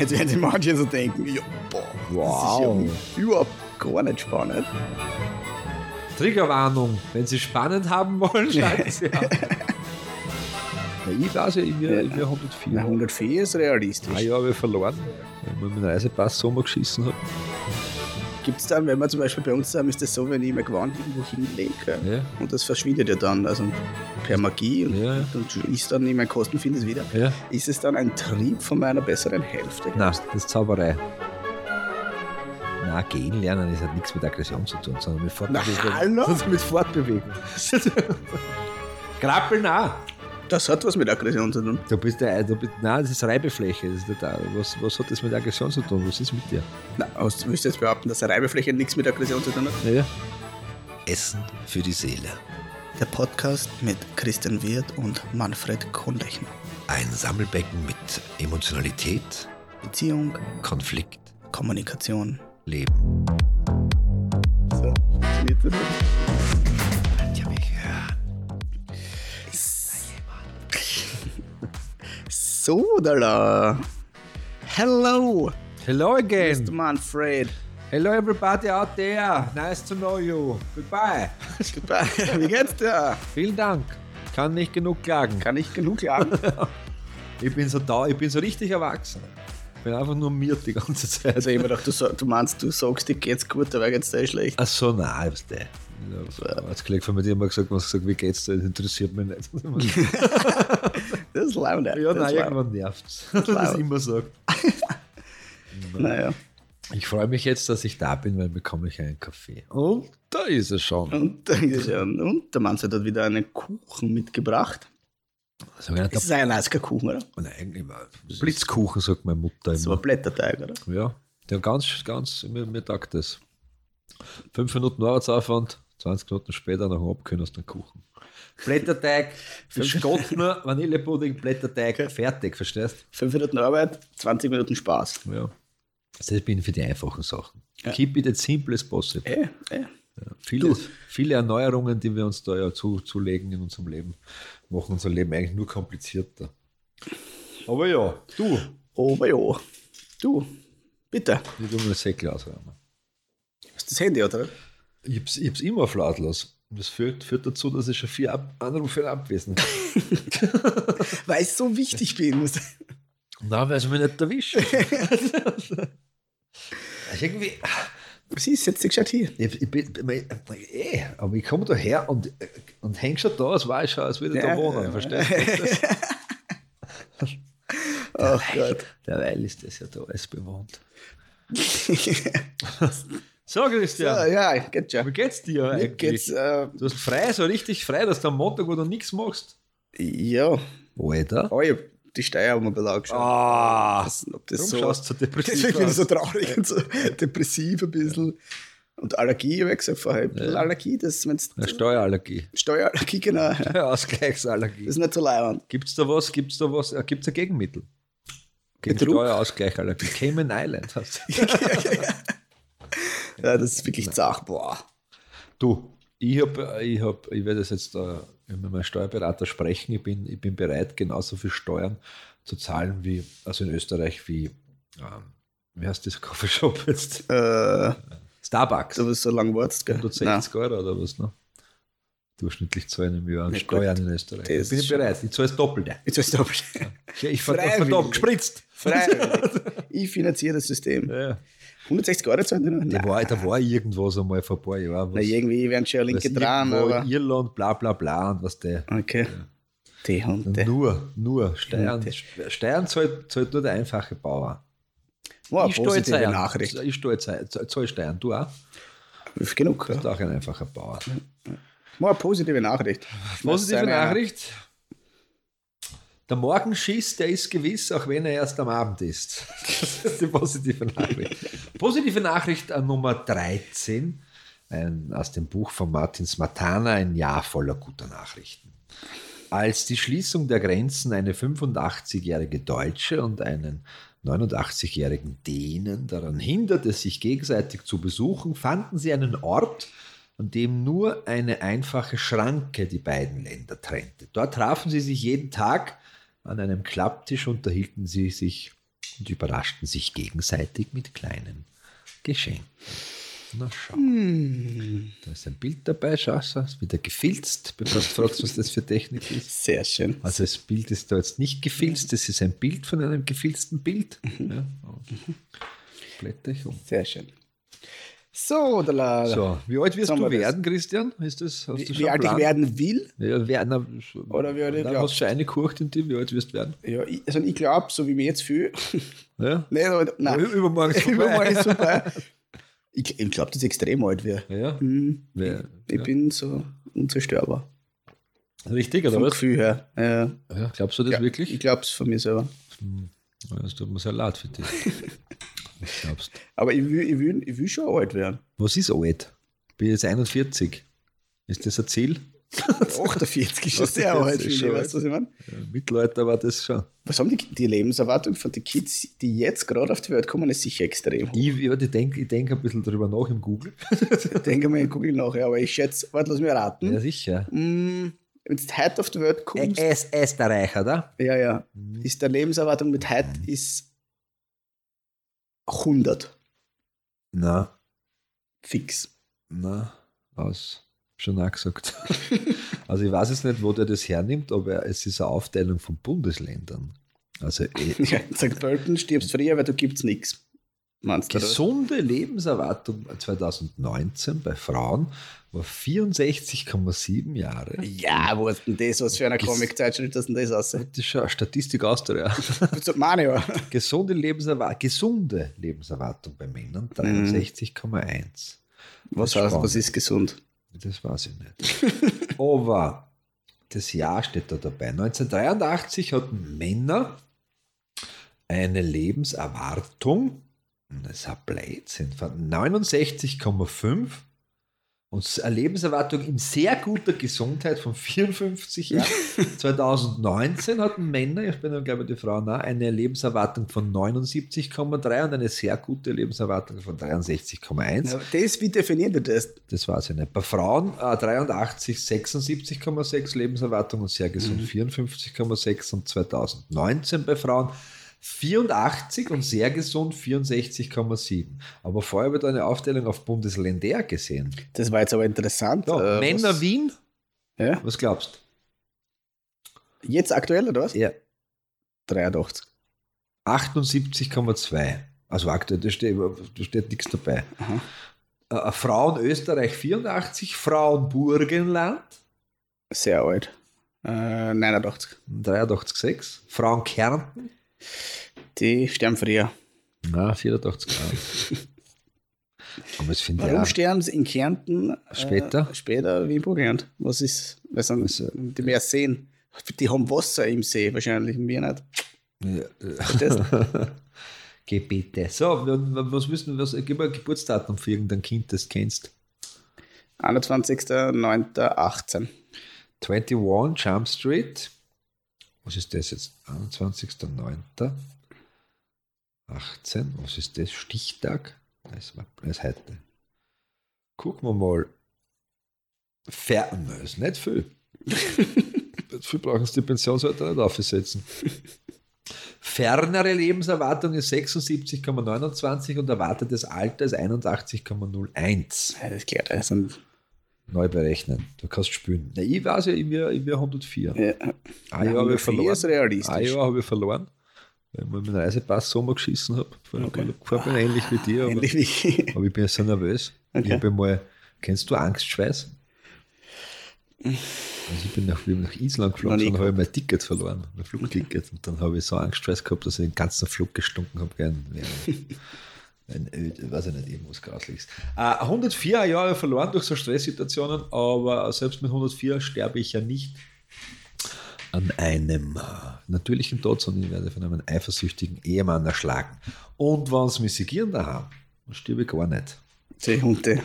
Jetzt werden sich manche so denken, ja, boah, Wow. das ist ja überhaupt gar nicht spannend. Triggerwarnung, wenn Sie spannend haben wollen, schalten Sie ab. Ja, ich weiß ja, ich wäre wär 104. Na, 104 ist realistisch. Ein Jahr habe ich verloren, weil ich meinen Reisepass Sommer geschissen habe. Gibt es dann, wenn wir zum Beispiel bei uns haben, ist das so, wenn ich mein Gewand irgendwo hinlege Ja. und das verschwindet ja dann, also per Magie und, Ja, und ist dann in meinen Kosten finde es wieder. Ja. Ist es dann ein Trieb von meiner besseren Hälfte? Nein, das ist Zauberei. Nein, gehen lernen ist hat nichts mit Aggression zu tun, sondern mit Fortbewegung. hallo? Sondern mit Fortbewegung. Krabbeln auch. Das hat was mit Aggression zu tun. Du bist der, du bist, nein, das ist Reibefläche. Das ist da. was, was hat das mit Aggression zu tun? Was ist mit dir? Na, aus, willst du jetzt behaupten, dass Reibefläche nichts mit Aggression zu tun hat? Ja. Essen für die Seele. Der Podcast mit Christian Wirth und Manfred Kohnlechner. Ein Sammelbecken mit Emotionalität, Beziehung, Konflikt, Kommunikation. Leben. So, funktioniert das? Ich So, da. Hello, Hello Mr. again. Manfred. Hello everybody out there. Nice to know you. Goodbye. Goodbye. Wie geht's dir? Vielen Dank. Kann nicht genug klagen. Kann ich genug klagen? Ich bin so da, ich bin so richtig erwachsen. Ich bin einfach nur miert die ganze Zeit. Also, ich hab mir gedacht, du, sa- du meinst, du sagst, dir geht's gut, dabei geht's dir schlecht. Ach so, nein, was der. Als Kollege von mir hat immer gesagt, gesagt, wie geht's dir? Das interessiert mich nicht. Das ist laut. ja, das nein, irgendwann nervt's. Dass er das laut. immer sagt. Naja. Ich freue mich jetzt, dass ich da bin, weil bekomme ich einen Kaffee. Und da ist er schon. Und, da ist ja- und der Manfred hat wieder einen Kuchen mitgebracht. Sogenannter Das ist ein Eiskuchen, oder? Nein, eigentlich mal. Blitzkuchen, sagt meine Mutter So ein immer. Blätterteig, oder? Ja, der ganz, ganz, mir, mir taugt das. Fünf Minuten Arbeitsaufwand, 20 Minuten später nach dem Abkühlen du einen Kuchen. Blätterteig, Gott nur Vanillepudding, Blätterteig, fertig, verstehst Fünf Minuten Arbeit, 20 Minuten Spaß. Ja. Also ich bin für die einfachen Sachen. Ja. Keep it as simple as possible. Eh, eh. Viele, viele Erneuerungen, die wir uns da ja zu, zulegen in unserem Leben, machen unser Leben eigentlich nur komplizierter. Aber ja, du, Aber ja. Du, bitte. ich will mir das Säckle ausräumen. Hast du das Handy, oder? Ich hab's, ich hab's immer auf lautlos. Und das führt, führt dazu, dass ich schon vier Ab Anrufe abwesend habe. Weil ich so wichtig bin. Nein, weil sie mich nicht erwischt. also irgendwie, Was ist jetzt gescheit hier? ich, ich bin, ich, eh, aber ich komme da her und, und häng schon da, als war ich schon, als würde ich da Ja, wohnen, ja, verstehst du? Ach Gott. Derweil ist das ja da alles bewohnt. So, Christian, Ja, ja, geht schon. wie geht's dir Mir eigentlich? äh, Du hast frei, so richtig frei, dass du am Montag, wo du nichts machst. ja. Alter. Oh, ich hab die Steuer haben wir ein bisschen angeschaut. Ah, Das- ob das so. schaust so depressiv Deswegen bin ich so traurig und so depressiv ein bisschen. Und Allergie, ich gesagt vorher. Ein bisschen Allergie, das ist Eine Steuerallergie. Steuerallergie, genau. Das Ausgleichsallergie. ist nicht so leibend. Gibt es da was? Gibt es da was? Äh, Gibt es ein Gegenmittel? Gegen Betrug? Steuerausgleichallergie. Cayman Island hast du. Ja, das ist wirklich zart. Boah. Du, ich, hab, ich, hab, ich werde das jetzt äh, mit meinem Steuerberater sprechen. Ich bin, ich bin bereit, genauso viel Steuern zu zahlen wie, also in Österreich, wie, ähm, wie heißt das Coffeeshop jetzt? Äh, Starbucks. du bist so lang wartest, gell? 160 Euro oder was, ne? Durchschnittlich zahlen im Jahr Ja, Steuern gut. in Österreich. Das bin ich bereit. Ich zahle das Doppelte. Jetzt ist doppelt. Ja, ich verdammt gespritzt. Freiwillig. Ich finanziere das System. Ja. 160 Euro zahlen die noch? Da war, da war irgendwas einmal vor ein paar Jahren. Na, irgendwie werden schon linke dran, aber. Irland, bla bla bla und was der. Okay. Die Hunde. Nur, nur. Steuern, Hunde. Steuern zahlt, zahlt nur der einfache Bauer. Wow, ich positive Steuern. Nachricht. Ich zahle zahl, Steuern. Du auch? Genug. Du bist Ja. auch ein einfacher Bauer. Mal eine positive Nachricht. Positive Nachricht. Der Morgenschiss, der ist gewiss, auch wenn er erst am Abend ist. Das ist die positive Nachricht. Positive Nachricht äh, Nummer 13 ein, aus dem Buch von Martin Smatana, ein Jahr voller guter Nachrichten. Als die Schließung der Grenzen eine 85-jährige Deutsche und einen 89-jährigen Dänen daran hinderte, sich gegenseitig zu besuchen, fanden sie einen Ort, an dem nur eine einfache Schranke die beiden Länder trennte. Dort trafen sie sich jeden Tag an einem Klapptisch, unterhielten sie sich und überraschten sich gegenseitig mit kleinen Geschenken. Na schau. Da ist ein Bild dabei, schau, schau, ist wieder gefilzt, bevor du fragst, was das für Technik ist. Sehr schön. Also das Bild ist da jetzt nicht gefilzt, das ist ein Bild von einem gefilzten Bild. Ja, blätter ich um. Sehr schön. So, der La So, wie alt wirst du wir das. werden, Christian? Ist das, hast du wie, schon wie alt ich werden will. Ja, werden, Oder wie alt ich glaub. hast du schon eine Kurcht in dir, wie alt wirst du werden? Ja, ich, also ich glaube, so wie mir jetzt viel. Ja? Nein, aber, nein. Übermorgen ist vorbei. Übermorgen ist vorbei. Ich, ich glaube, das ist extrem alt wäre. Ja, Mhm. Wer- Ich ja. bin so unzerstörbar. Richtig, oder Vom was? Gefühl her. Ja, Ja, glaubst du das wirklich? Ich glaube es von mir selber. Ja, Das tut mir sehr leid für dich. Was glaubst du? Aber ich will, ich will, ich will schon alt werden. Was ist alt? Bin jetzt 41. Ist das ein Ziel? 48 ist schon sehr 48 alt, ist finde ich. Weißt du, was ich meine? Ja, Mittelalter war das schon. Was haben die, die Lebenserwartung von den Kids, die jetzt gerade auf die Welt kommen, ist sicher extrem hoch. Ich, ja, ich denke ich denk ein bisschen darüber nach im Google. Denke mal, ich google nachher, aber ich schätze, warte, lass mich raten. Ja, sicher. Mm, Wenn du heute auf die Welt kommst, Ä- Österreich, oder? ja, ja, ist der Lebenserwartung mit heute ist 100 Na, fix. na, aus. Schon auch gesagt. also ich weiß jetzt nicht, wo der das hernimmt, aber es ist eine Aufteilung von Bundesländern. Also eh, Ja, in St. Pölten stirbst früher, weil du gibt's nichts. Meinst du das? gesunde Lebenserwartung 2019 bei Frauen war 64,7 Jahre. Ja, wo ist denn das? Was für eine Comic-Zeitschrift ist denn das aus? Das ist schon eine Statistik. So, meine ja. Gesunde Lebenserwartung, gesunde Lebenserwartung bei Männern 63,1. Was Das ist heißt, was ist gesund? Das weiß ich nicht. Aber das Jahr steht da dabei. 1983 hatten Männer eine Lebenserwartung, das ist ein Blödsinn, von 69,5 und eine Lebenserwartung in sehr guter Gesundheit von 54 Jahren. 2019 hatten Männer, ich bin dann glaube ich die Frauen auch, eine Lebenserwartung von 79,3 und eine sehr gute Lebenserwartung von 63,1. Ja, das, wie definiert ihr das? Das weiß ich nicht. Bei Frauen äh, 83, 76,6 Lebenserwartung und sehr gesund 54,6 und 2019 bei Frauen 84 und sehr gesund 64,7. Aber vorher habe ich da eine Aufteilung auf Bundesländer gesehen. Das war jetzt aber interessant. Ja, Äh, Männer was, Wien, Ja? was glaubst Jetzt aktuell oder was? du? Ja. 83. 78,2. Also aktuell, da steht, da steht nichts dabei. Äh, Frauen Österreich 84, Frauen Burgenland Sehr alt. Äh, 89. 83,6, Frauen Kärnten Die sterben früher. Na, 84 Grad. Aber es finde Warum sterben sie in Kärnten äh, Später? später wie in Burgenland? Was ist, weil sie Also- die mehr sehen? Die haben Wasser im See wahrscheinlich, wir nicht. ja, äh, bitte. So, was müssen wir, was, gib mal ein Geburtsdatum für irgendein Kind, das du kennst. 21.09.18. 21 Jump Street. Was ist das jetzt? 21.09. 18. Was ist das? Stichtag? Das war das ist heute. Gucken wir mal. Fer Nein, ist nicht viel. nicht viel brauchen sie die Pensionsalter nicht aufsetzen. Fernere Lebenserwartung ist 76,29 und erwartetes Alter ist 81,01. Ja, das klärt also. Neu berechnen. Du kannst spielen. Na, ich weiß ja, ich wäre ich wär 104. Ja, Ein Jahr habe ich verloren. ist realistisch. Ein Jahr habe ich verloren, weil ich meinen Reisepass Sommer geschissen habe. Okay. Okay. bin ähnlich wie dir, aber, Ähnlich wie. aber ich bin so nervös. Ich Okay. habe mal, kennst du Angstschweiß? Also ich bin nach, wir haben nach Island geflogen, dann habe ich mein Ticket verloren, mein Flugticket. Und dann habe ich so Angstschweiß gehabt, dass ich den ganzen Flug gestunken habe. Gern. Ein Öd, weiß ich nicht, irgendwas Grausliches. Äh, 104 Jahre verloren durch so Stresssituationen, aber selbst mit 104 sterbe ich ja nicht an einem äh, natürlichen Tod, sondern ich werde von einem eifersüchtigen Ehemann erschlagen. Und wenn sie mich segieren daheim, dann stirbe ich gar nicht. Die Hunde.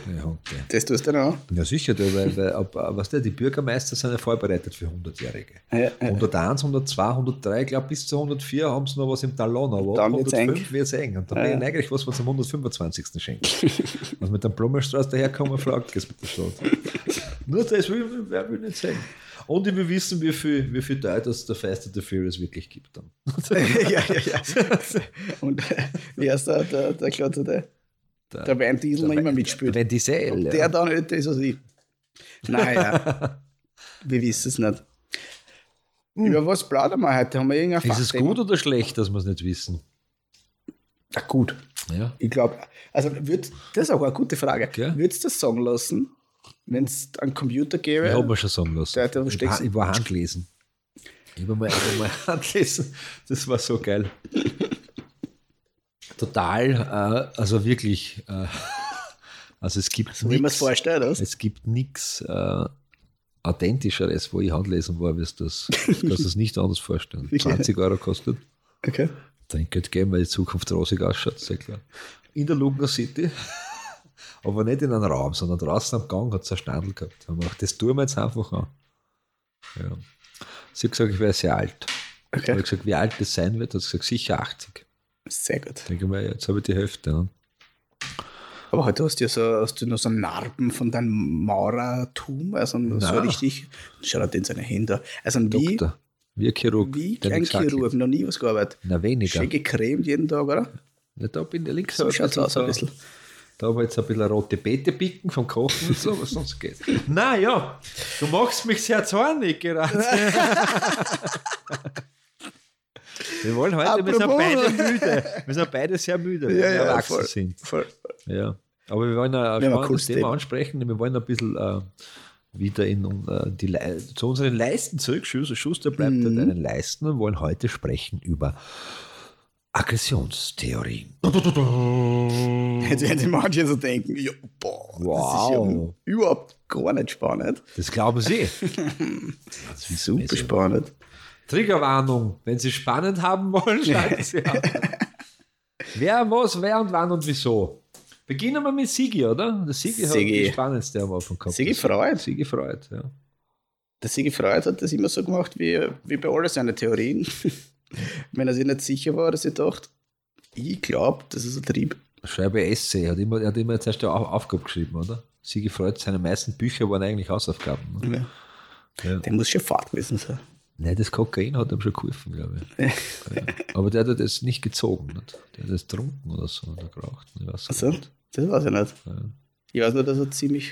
Das tust du noch. Ja, sicher, der, weil, weil ab, was der, die Bürgermeister sind ja vorbereitet für 100-Jährige. Ja, ja. 101, 102, 103, ich glaube bis zu 104 haben sie noch was im Talon, aber Dann ab wird's 105 wird es eng. Und dann Ja, wäre eigentlich was, was am 125. schenken. was mit dem Blumenstrauß daherkommen, fragt es mit der Stadt. Nur das will, wer will nicht sehen. Und ich will wissen, wie viel, wie viel Teil das der Fast and the Furious wirklich gibt dann. ja, ja, ja. Und äh, wie heißt der, der, der Klotzer, der, der Van Diesel noch immer mitspielt. Wenn Diesel, Ob der dann älter ist als ich. Naja, wir wissen es nicht. Über was plaudern wir heute? Haben wir irgendein Ist es gut oder schlecht, dass wir es nicht wissen? Ja, gut. Ja. Ich glaube, also würd, das ist auch eine gute Frage. Gell? Würdest du das sagen lassen, wenn es einen Computer gäbe? Ich habe mir schon sagen lassen. Der- der ich, war, ich war Handlesen. Ich habe mal, mal Handlesen. Das war so geil. Total, äh, also wirklich. Äh, also es gibt so wie man es gibt nichts äh, Authentischeres, wo ich Handlesen war, wie es das. Du kannst es nicht anders vorstellen. Wirklich? 20 Euro kostet. Okay. Dann könnte gehen, weil die Zukunft rosig ausschaut, sehr klar. In der Lugner City, aber nicht in einem Raum, sondern draußen am Gang hat es ein Standel gehabt. Haben wir gedacht, das tun wir jetzt einfach an. Ja. Sie hat gesagt, ich wäre sehr alt. Ich okay. habe gesagt, wie alt das sein wird, hat sie gesagt, sicher 80. Sehr gut. Ich denke mal, jetzt habe ich die Hälfte. Ne? Aber heute hast du ja so, hast du noch so Narben von deinem Maurertum, also so Na. richtig. Schau dir den seine Hände. Also wie, Doktor, wie ein Chirurg. wie der kein nichts sagt. Chirurg, noch nie was gearbeitet. Na, weniger. Schön gecremt jeden Tag, oder? Ja, da bin ich links. So habe ich schaut es aus ein so- bisschen. Da habe ich jetzt ein bisschen rote Beete picken vom Kochen und so, was sonst geht. Na ja, du machst mich sehr zornig gerade. Wir wollen heute, wir sind Apropos. beide müde. Wir sind beide sehr müde, weil wir erwachsen voll, sind. voll. Ja. Aber wir wollen ein Wir spannendes Thema Thema. ansprechen. Wir wollen ein bisschen äh, wieder in äh, die Le zu unseren Leisten zurück. Schuster, bleibt Mhm. an deinen Leisten und wollen heute sprechen über Aggressionstheorie. Jetzt werden die manche so denken, ja, boah, Wow. das ist ja überhaupt gar nicht spannend. Das glauben Sie. Super spannend. Triggerwarnung. Wenn Sie spannend haben wollen, schalten Sie an. wer, was, wer und wann und wieso. Beginnen wir mit Sigi, oder? Der Sigi, hat Sigi. die spannendste am Anfang gehabt. Sigi Freud. Sigi Freud, ja. Der Sigi Freud hat das immer so gemacht, wie, wie bei all seinen Theorien. Wenn er sich nicht sicher war, dass er dachte, ich glaube, das ist ein Trieb. Schreibe Essay. Er hat immer, er hat immer zuerst eine Au- Aufgabe geschrieben, oder? Sigi Freud, seine meisten Bücher waren eigentlich Hausaufgaben. Ne? Ja. Der muss schon fad gewesen sein. Nein, das Kokain hat ihm schon geholfen, glaube ich. Ja. Aber der hat das nicht gezogen. Nicht? Der hat das getrunken oder so oder geraucht. Ich weiß Also, nicht. das weiß ich nicht. Ja. Ich weiß nur, dass er ziemlich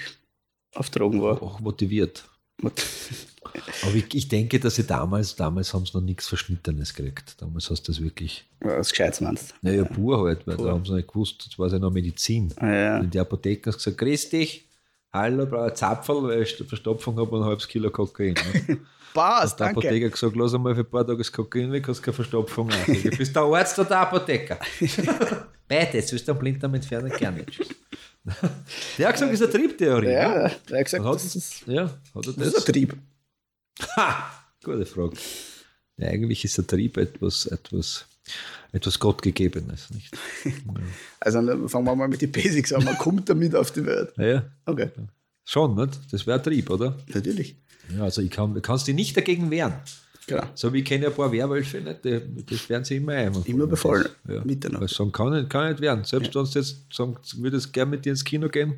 auf Drogen war. Auch motiviert. Aber ich, ich denke, dass sie damals, damals haben sie noch nichts Verschnittenes gekriegt. Damals hast du das wirklich, Was Gescheites meinst naja, pur halt, weil Pur. da haben sie nicht gewusst, das war ja noch Medizin. du? Ja. In der Apotheke hast du gesagt, grüß dich, hallo, brauche ein Zapferl, weil ich Verstopfung habe und ein halbes Kilo Kokain. Ne? Passt, Der danke. Apotheker hat gesagt, lass einmal für ein paar Tage das Kokain weg, hast keine Verstopfung. Sag ich, Bist der Arzt oder der Apotheker? Beides, willst du einen Blinddarm entfernen? Gerne. Der hat gesagt, das ist eine Triebtheorie. Ja, der hat gesagt, hat, das ist, ja, hat er das das? ist ein Trieb. Ha! Gute Frage. Ja, eigentlich ist der Trieb etwas, etwas, etwas Gottgegebenes, nicht? Also dann fangen wir mal mit den Basics an. Man kommt damit auf die Welt. Ja, ja, Okay, schon, nicht? Das wäre Trieb, oder? natürlich. Ja, also ich kann, kannst dich nicht dagegen wehren. Genau. So wie ich kenne ein paar Werwölfe, nicht? Die, die sperren sie immer ein. Immer befallen. Ja. Mitternacht. Weil sie sagen, kann nicht, kann nicht werden. Selbst wenn du jetzt sagen, würdest gerne mit dir ins Kino gehen,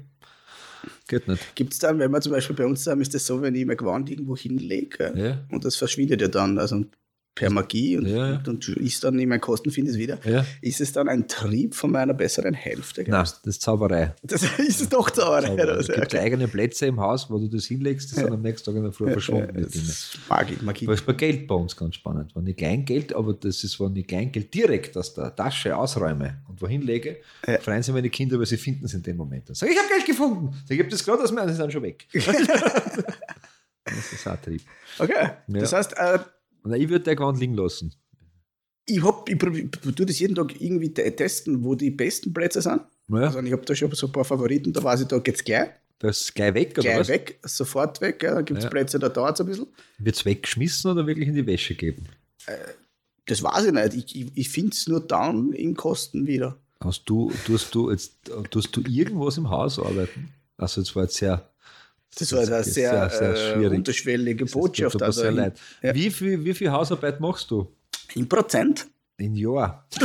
geht nicht. Gibt es dann, wenn wir zum Beispiel bei uns sind, ist das so, wenn ich mein Gewand irgendwo hinlege Ja. und das verschwindet ja dann, also per Magie und, Ja, ja. und ist dann in meinen Kosten, finde ich es wieder. Ja. Ist es dann ein Trieb von meiner besseren Hälfte? Nein, das ist Zauberei. Das ist es doch Zauberei. Zauberei. Es gibt Okay. eigene Plätze im Haus, wo du das hinlegst, die sind am nächsten Tag in der Früh verschwunden. Ja, das ist Magie, Magie. Das ist bei Geld bei uns ganz spannend. Wenn ich Kleingeld, aber das ist, wenn ich Kleingeld direkt aus der Tasche ausräume und wohin lege, Ja. freuen sich meine Kinder, weil sie finden es in dem Moment. Dann sage ich, ich habe Geld gefunden. Sag, ich habe das gerade aus mir, sie sind schon weg. das ist auch Trieb. Okay, das heißt, äh, Und ich würde der Gewand liegen lassen. ich, hab, ich, tue das jeden Tag irgendwie te- testen, wo die besten Plätze sind. Ja, Also ich habe da schon so ein paar Favoriten, da weiß ich, da geht's gleich. das ist gleich weg, oder Gleich was? weg, sofort weg. Ja. Da gibt es Ja. Plätze, da dauert es ein bisschen. Wird es weggeschmissen oder wirklich in die Wäsche geben? Das weiß ich nicht. Ich, ich, ich finde es nur dann in Kosten wieder. Hast du, tust du jetzt, tust du irgendwas im Haus arbeiten? Also jetzt war jetzt sehr, Das war eine sehr, sehr, sehr äh, unterschwellige Botschaft. Also in, ja. Wie viel, wie viel Hausarbeit machst du? in Prozent? In Jahr?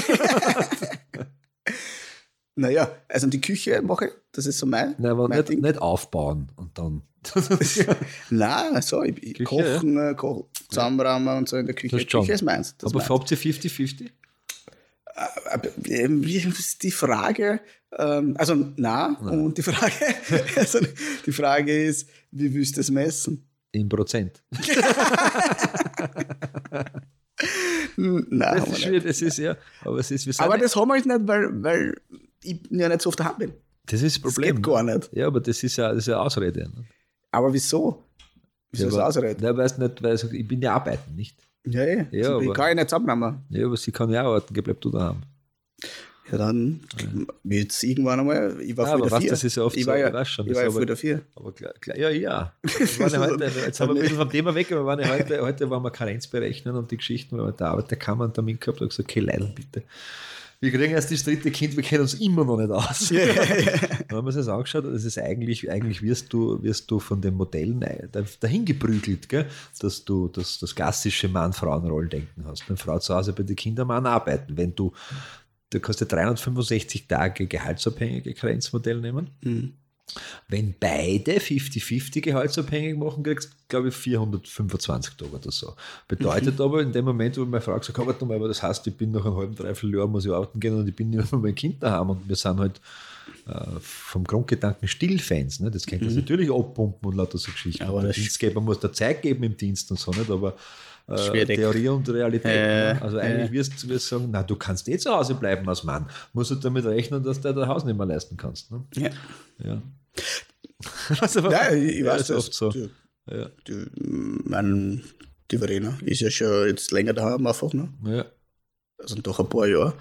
Naja, also die Küche mache ich, das ist so mein, Nein, aber mein nicht, Ding. nicht aufbauen und dann. Nein, so, ich, ich Küche, kochen, äh, kochen, zusammenrahmen und so in der Küche. Das. Küche ist meins. Das aber meins. habt ihr 50-50? Aber, ähm, wie ist die Frage, ähm, also na, und die Frage, also die Frage ist, wie willst du es messen? In Prozent. Nein, Das ist schwierig, das ist ja. Aber es ist, wir aber das haben wir jetzt nicht, weil, weil ich ja nicht so oft daheim bin. das ist das Das Problem. geht gar nicht. Ja, aber das ist ja, das ist ja eine Ausrede. Ne? Aber wieso? Wieso ja, ist aber- das Ausrede? Ja, weiß nicht, weil ich, ich bin ja arbeiten, nicht? Ja, ja. Ja, also, ich aber- kann ja nicht zusammennehmen. Ja, aber sie kann ja auch arbeiten, geh, bleib du daheim. Ja, dann wird es irgendwann einmal. Ich war Ja, früher aber der was, Vier. das ist ja oft ich so, war ja, ich schon, ich das war ja aber- früher Vier. Aber klar, klar, ja, ja. Ja heute, jetzt haben wir ein bisschen vom Thema weg, aber waren ja heute, heute waren wir Karenz berechnen und die Geschichten, weil wir der Arbeit, der kann man damit gehabt und gesagt, okay, Leidl, bitte. Wir kriegen erst das dritte Kind, wir kennen uns immer noch nicht aus. Ja, ja. Dann haben wir uns das angeschaut und es ist eigentlich, eigentlich wirst du, wirst du von den Modellen da- dahin geprügelt, gell? dass du das, das klassische Mann-Frauen-Rollendenken hast. Eine Frau zu Hause bei den Kindern, Mann arbeiten. Wenn du, du kannst ja 365 Tage gehaltsabhängige Grenzmodell nehmen. Mhm. Wenn beide 50-50 gehaltsabhängig machen, kriegst du, glaube ich, 425 Tage oder so. Bedeutet Mhm. aber in dem Moment, wo meine Frau gesagt hat, warte mal, aber das heißt, ich bin nach einem halben, dreiviertel Jahr, muss ich arbeiten gehen und ich bin nicht mehr meinem Kind daheim und wir sind halt äh, vom Grundgedanken Stillfans. Ne? Das kennt das natürlich abpumpen und lauter so Geschichten. Mhm. Aber der Dienstgeber muss da Zeit geben im Dienst und so nicht, aber Schwierig. Theorie und Realität. Äh, ne? Also eigentlich wirst du wirst sagen, na, du kannst eh zu Hause bleiben als Mann. Musst du damit rechnen, dass du dein Haus nicht mehr leisten kannst. Ne? ja. Ja. Aber- Ja, ich, Ja, weiß das. oft so. Die, Ja. die, mein, die Verena ist ja schon jetzt länger daheim einfach, ne? Ja. Also doch ein paar Jahre.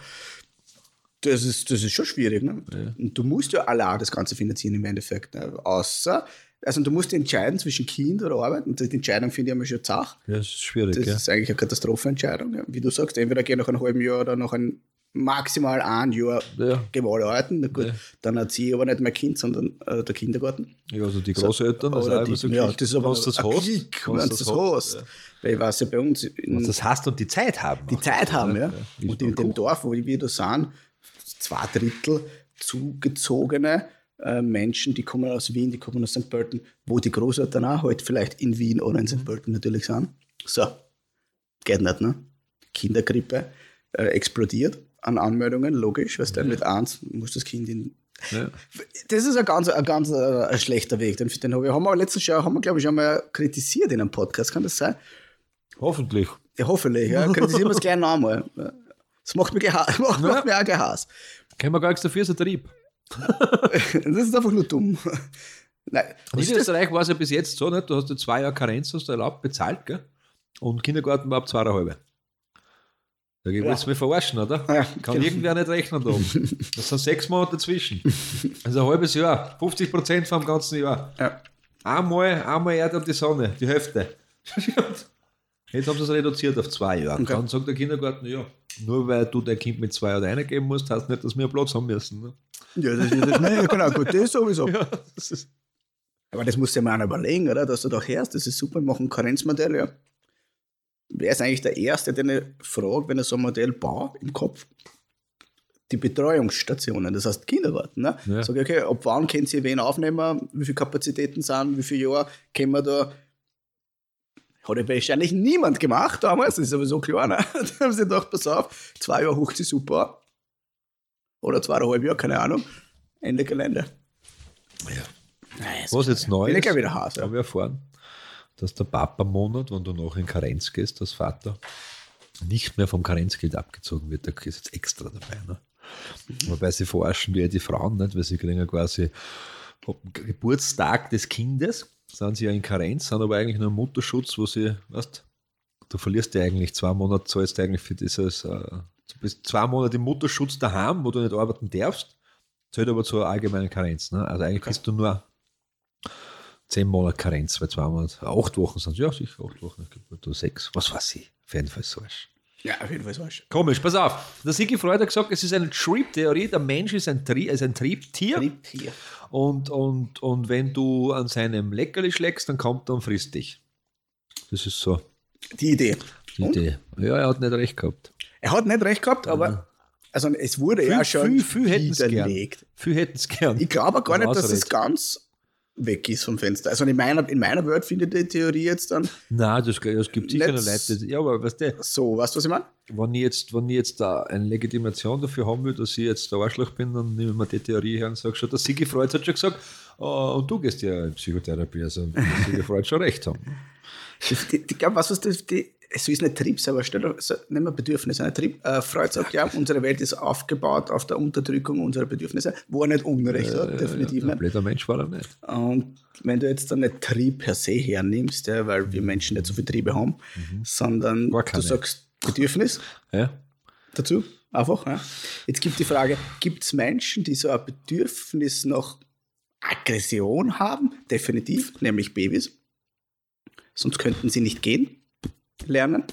Das ist, das ist schon schwierig, ne? Ja. Und du musst ja allein das Ganze finanzieren im Endeffekt. Ne? Außer, also du musst entscheiden zwischen Kind oder Arbeit. Und die Entscheidung finde ich immer schon zach. ja, das ist schwierig. Das ja. ist eigentlich eine Katastrophenentscheidung. Ja. Wie du sagst, entweder geh nach einem halben Jahr oder nach einem maximal ein Jahr Ja. arbeiten. Gut, Ja. dann erziehe ich aber nicht mein Kind, sondern äh, der Kindergarten. ja, also die Großeltern, das ist Oder die, so ja, das ist aber das hast, Klick, wenn du das hast. Ja. Weil ich weiß ja bei uns, in, das hast und die Zeit haben. die. Zeit haben, ja. Und in dem Dorf, wo wir da sind, zwei Drittel zugezogene äh, Menschen, die kommen aus Wien, die kommen aus St. Pölten, wo die Großeltern auch halt vielleicht in Wien oder in St. Pölten natürlich sind. So, geht nicht, ne? Kindergrippe äh, explodiert an Anmeldungen, logisch, weil du mit eins muss das Kind in. Ja. Das ist ein ganz, ein ganz äh, ein schlechter Weg. Den, den hab ich, haben wir letztes Jahr, haben wir, glaube ich, schon mal kritisiert in einem Podcast, kann das sein? Hoffentlich. Ja, hoffentlich, ja. Kritisieren wir es gerne nochmal. Das macht mich, geha macht, macht mich auch gehass. Können wir gar nichts dafür, ist ein Trieb. Das ist einfach nur dumm. Nein, In? Niederösterreich war es ja bis jetzt so, nicht? du hast ja zwei Jahre Karenz, hast du erlaubt, bezahlt, gell? Und Kindergarten war ab zweieinhalb. Da ja. willst du mich verarschen, oder? Ja. Kann irgendwer nicht rechnen da oben. Das sind sechs Monate dazwischen. Also ein halbes Jahr, 50 Prozent vom ganzen Jahr. Ja. Einmal, einmal Erde und die Sonne, die Hälfte. Jetzt haben sie es reduziert auf zwei Jahre. Okay. Dann sagt der Kindergarten, ja, nur weil du dein Kind mit zwei Jahren reingeben musst, heißt nicht, dass wir einen Platz haben müssen. Ne? Ja, das, das, nein, ja, genau, gut, das sowieso. Ja, das ist, Aber das musst du dir mal einer überlegen, oder? Dass du doch hörst, das ist super, wir machen ein Karenzmodell, ja. Wer ist eigentlich der Erste, den ich frage, wenn er so ein Modell baut im Kopf? Die Betreuungsstationen, das heißt Kindergarten. Ne? Ja. Sag ich, okay, ab wann können Sie wen aufnehmen, wie viele Kapazitäten sind, wie viele Jahre können wir da. Hat ja wahrscheinlich niemand gemacht damals, das ist sowieso klar. Ne? Da haben sie gedacht, pass auf, zwei Jahre hoch sie super. Oder zweieinhalb Jahre, keine Ahnung. Ende Gelände. ja. Nein, Was jetzt neu ich ist, gleich wieder Haus, ja. habe ich erfahren, dass der Papa-Monat, wenn du noch in Karenz gehst, als Vater, nicht mehr vom Karenzgeld abgezogen wird. Da ist jetzt extra dabei. Ne? Wobei sie verarschen wie die Frauen nicht, weil sie kriegen ja quasi ab dem Geburtstag des Kindes, sind sie ja in Karenz, sind aber eigentlich nur im Mutterschutz, wo sie, weißt du, verlierst ja eigentlich zwei Monate, zahlst du eigentlich für dieses, äh, du bist zwei Monate im Mutterschutz daheim, wo du nicht arbeiten darfst, zählt aber zur allgemeinen Karenz. Ne? Also eigentlich bist du nur zehn Monate Karenz, weil zwei Monate, acht Wochen sind ja sicher acht Wochen, ich glaube, oder sechs, was weiß ich, auf jeden Fall so ist. Ja, auf jeden Fall so. Komisch, pass auf. Der Sigi Freud hat gesagt, es ist eine Triebtheorie, der Mensch ist ein, Tri ist ein Triebtier. Triebtier. Und, und, und wenn du an seinem Leckerli schlägst, dann kommt er und frisst dich. Das ist so Die Idee. die Und? Idee. Ja, er hat nicht recht gehabt. Er hat nicht recht gehabt, aber Also es wurde ja schon viel, viel hätten es gern. Viel hätten es gern. Ich glaube gar nicht, dass es ganz weg ist vom Fenster. Also in meiner, in meiner Welt findet die Theorie jetzt dann Nein, das, das gibt sicher Nicht- Leute. Ja, aber weißt du, so, weißt du, was ich meine? wenn ich jetzt, wenn ich jetzt da eine Legitimation dafür haben will, dass ich jetzt der Arschloch bin, dann nehme ich mir die Theorie her und sage schon, der Sigi Freud hat schon gesagt, oh, und du gehst ja in Psychotherapie, also Sigi Freud schon recht haben. Ich, ich glaube, was, was die, so ist nicht Trieb, aber stell nicht mehr Bedürfnisse, nicht Trieb. Äh, Freud sagt ja, unsere Welt ist aufgebaut auf der Unterdrückung unserer Bedürfnisse, wo er nicht Unrecht hat, definitiv Ein nicht. blöder Mensch war er nicht. Und wenn du jetzt dann nicht Trieb per se hernimmst, ja, weil wir Menschen nicht so viel Triebe haben, sondern Gar du sagst Bedürfnis Ja? dazu, einfach. Ja. Jetzt gibt die Frage, gibt es Menschen, die so ein Bedürfnis nach Aggression haben? Definitiv, nämlich Babys. Sonst könnten sie nicht gehen lernen.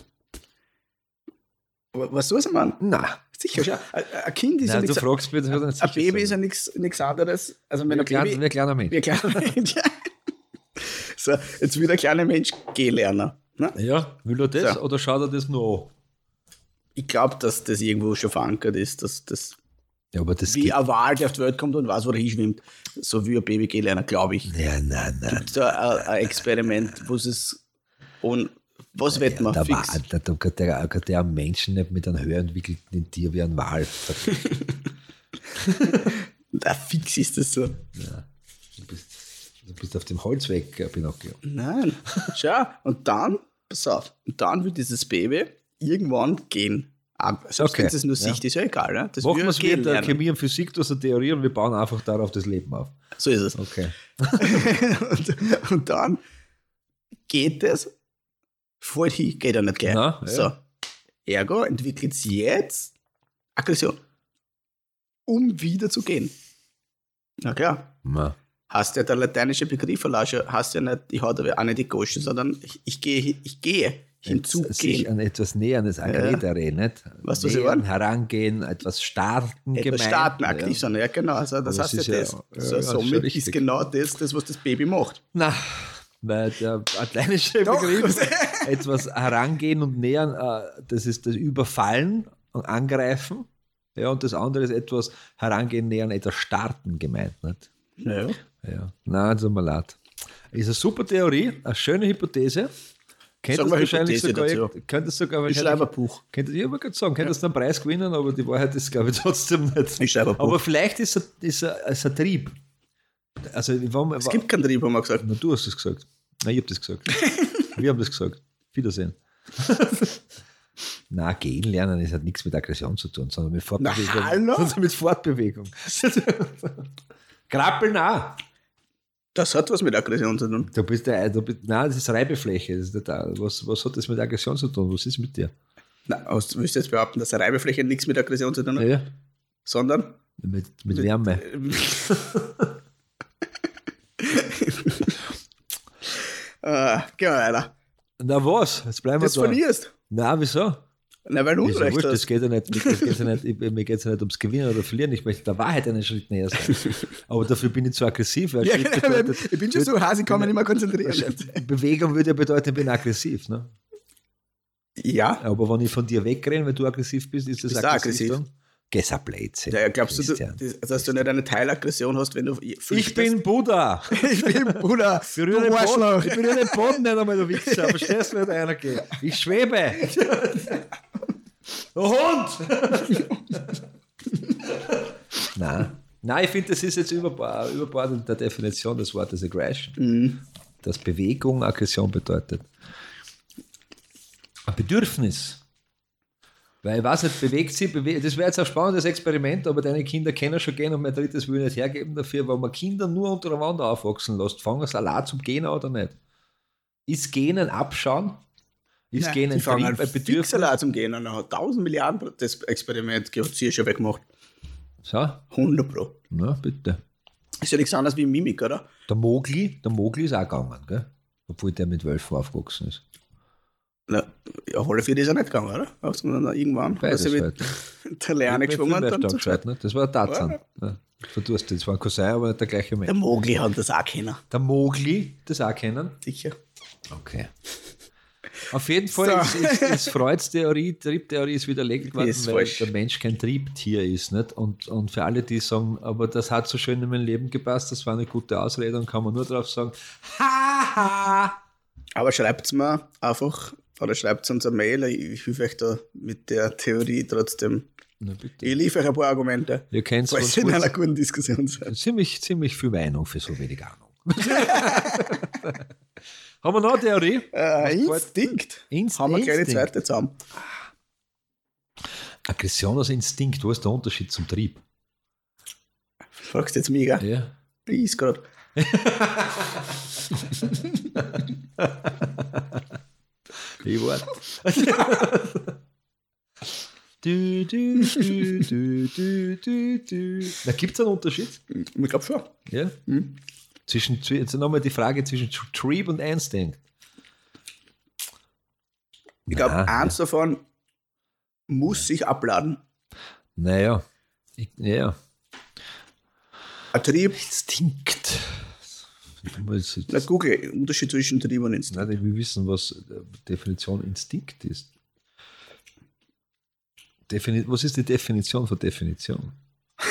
Aber Was soll man? Na, Sicher. Ein Kind ist ja Nein, du nichts. fragst mich, das wird nicht Ein Baby ist ja nichts anderes. Also wenn ein Baby, wie ein kleiner Mensch. wie ein kleiner Mensch. so, jetzt wird ein kleiner Mensch gehen lernen. Ne? Ja, will er das So. oder schaut er das nur Ich glaube, dass das irgendwo schon verankert ist, dass das an? Ja, aber das wie gibt. ein Wal, der auf die Welt kommt und weiß, wo er hinschwimmt, so wie ein Baby gehen lernen, glaube ich. Ja, nein, nein. So ein, ein Experiment, wo es und was wird man Da, fix? war, da, da kann der, kann der Menschen nicht mit einem höher entwickelten Tier wie ein Wal. Da fix ist das so. Du bist, du bist auf dem Holzweg, äh, Pinocchio. Nein, schau. Und dann, pass auf, und dann wird dieses Baby irgendwann gehen. Ab. Selbst Okay, wenn es nur ja. Sicht ist, ja egal. Ne? Das Machen wir es mit der. Chemie und Physik, du hast eine Theorie und wir bauen einfach darauf das Leben auf. So ist es. Okay. und, und dann geht es voll hin, geht er nicht gleich. Na, ja. So. Ergo entwickelt sie jetzt Aggression. Um wieder zu gehen. Na klar. Na. Hast ja der lateinische Begriff, Lasche, hast ja nicht, ich hatte auch nicht die Gosche, sondern ich, ich gehe, ich gehe Sich hinzugehen. an etwas näherndes Agredere, nicht? Weißt du, was ich Nähern, herangehen, etwas starten Etwas gemeint. starten, aktiv ja. sein, ja genau. Also das Aber heißt ja das. ja- so, ja, somit ist genau das, das, was das Baby macht. Na, weil der lateinische Doch. Begriff etwas herangehen und nähern, äh, das ist das Überfallen und Angreifen. Ja, und das andere ist etwas herangehen, nähern, etwas starten gemeint. Nicht? Ja. Ja, nein, tut mir leid. Ist eine super Theorie, eine schöne Hypothese. Könnte Sag mal wahrscheinlich sogar, dazu. könnte sogar Ich schreibe ein Buch. Könnte, ich wollte gerade sagen, könntest du einen Preis gewinnen, aber die Wahrheit ist, glaube ich, trotzdem nicht. Ich schreibe ein Buch. aber vielleicht ist es ist ein, ist ein Trieb. Also, warum, Es gibt keinen Trieb, haben wir gesagt. na, du hast es gesagt. Nein, ich habe das gesagt. Wir haben das gesagt. Wiedersehen. Na, gehen lernen ist hat nichts mit Aggression zu tun, sondern mit Fortbewegung. hallo? sondern mit Fortbewegung. Krabbeln auch. Das hat was mit Aggression zu tun. Du bist der, du bist, nein, das ist Reibefläche. Das ist da. was, was hat das mit Aggression zu tun? Was ist mit dir? Na, willst du jetzt behaupten, dass eine Reibefläche nichts mit Aggression zu tun hat, Ja, sondern mit, mit Wärme. Äh, gehen wir weiter. Na was? Jetzt bleiben wir Das da. verlierst. Na, wieso? Na, weil du Unrecht wurscht, das hast. geht ja nicht, mir geht es ja nicht, ich- mir geht's ja nicht ums Gewinnen oder Verlieren. Ich möchte der Wahrheit einen Schritt näher sein. Aber dafür bin ich zu aggressiv. Weil Ja, genau, bedeutet, ich bin schon so ich kann mich nicht mehr konzentrieren. Bewegung würde ja bedeuten, ich bin aggressiv. Ne? Ja, Aber wenn ich von dir wegrenne, wenn du aggressiv bist, ist das Bist aggressiv. aggressiv? Dann? Gehst du Blödsinn. ja glaubst du, du, Christian. das- dass du nicht eine Teilaggression hast, wenn du Ich bin Buddha. ich bin Bruder, Berühre du Arschloch. ich berühre den Boden nicht einmal, du Wichser. Verstehst du, wenn einer geht? Ich schwebe. Du Hund! Nein. Nein, ich finde, das ist jetzt überbord- überbordend der Definition des Wortes Aggression. Mhm. Dass Bewegung Aggression bedeutet. Ein Bedürfnis. Weil ich weiß nicht, bewegt sie, bewegt, das wäre jetzt ein spannendes Experiment, aber deine Kinder kennen schon gehen und mein drittes will ich nicht hergeben dafür, weil man Kinder nur untereinander aufwachsen lässt. Fangen sie allein zum Gehen an oder nicht? Ist Gehen ein Abschauen? Ist Gehen ein die fangen ein an, Bedürfnis? Fixalat zum Gehen und hat 1000 Milliarden das Experiment hat sie ja schon weggemacht. So, 100 Pro. na bitte. Ist ja nichts anderes wie Mimik, oder? Der Mogli, der Mogli ist auch gegangen, gell? obwohl der mit Wölfen aufgewachsen ist. Na, auf alle Fälle ist er nicht gegangen, oder? Du dann irgendwann Beides ist er halt. mit der Lerne Mit geschwungen und Filmwert dann zu angeschaut, ne? Das war der Tarzan. Ja. Verdurstet. Das war ein Cousin, aber nicht der gleiche Der Mensch. Mogli hat das auch kennen. Der Mogli, das auch kennen. Sicher. Okay. Auf jeden Fall So. ist, ist, ist Freuds Theorie, Triebtheorie ist widerlegt worden, Ist weil falsch. der Mensch kein Triebtier ist. Nicht? Und, und für alle, die sagen, aber das hat so schön in mein Leben gepasst, das war eine gute Ausrede, dann kann man nur darauf sagen, haha. Aber schreibt es mir einfach oder schreibt uns eine Mail. Ich, helfe euch da mit der Theorie trotzdem. Na bitte. Ich liefere euch ein paar Argumente. Ihr kennt ihr in einer guten Diskussion seid. ziemlich, ziemlich viel Meinung für so wenig Ahnung. Haben wir noch eine Theorie? Äh, Instinkt. Inst- Haben wir gleich die zweite zusammen. Aggression als Instinkt, wo ist der Unterschied zum Trieb? Fragst du jetzt mich, gell? Ja. Ich ist gerade. Ich warte. du, du, du, du, du, du, du. Da gibt es einen Unterschied. Ich glaube schon. Ja? Hm. Zwischen, zwi- jetzt nochmal die Frage zwischen Trieb und Instinct. Ich glaube, Na, eins davon muss sich abladen. Naja. Ich, ja. Ein Trieb, Instinkt. Na Google, Unterschied zwischen Trieb und Instinkt. Nein, wir wissen, was äh, Definition Instinkt ist. Defini was ist die Definition von Definition?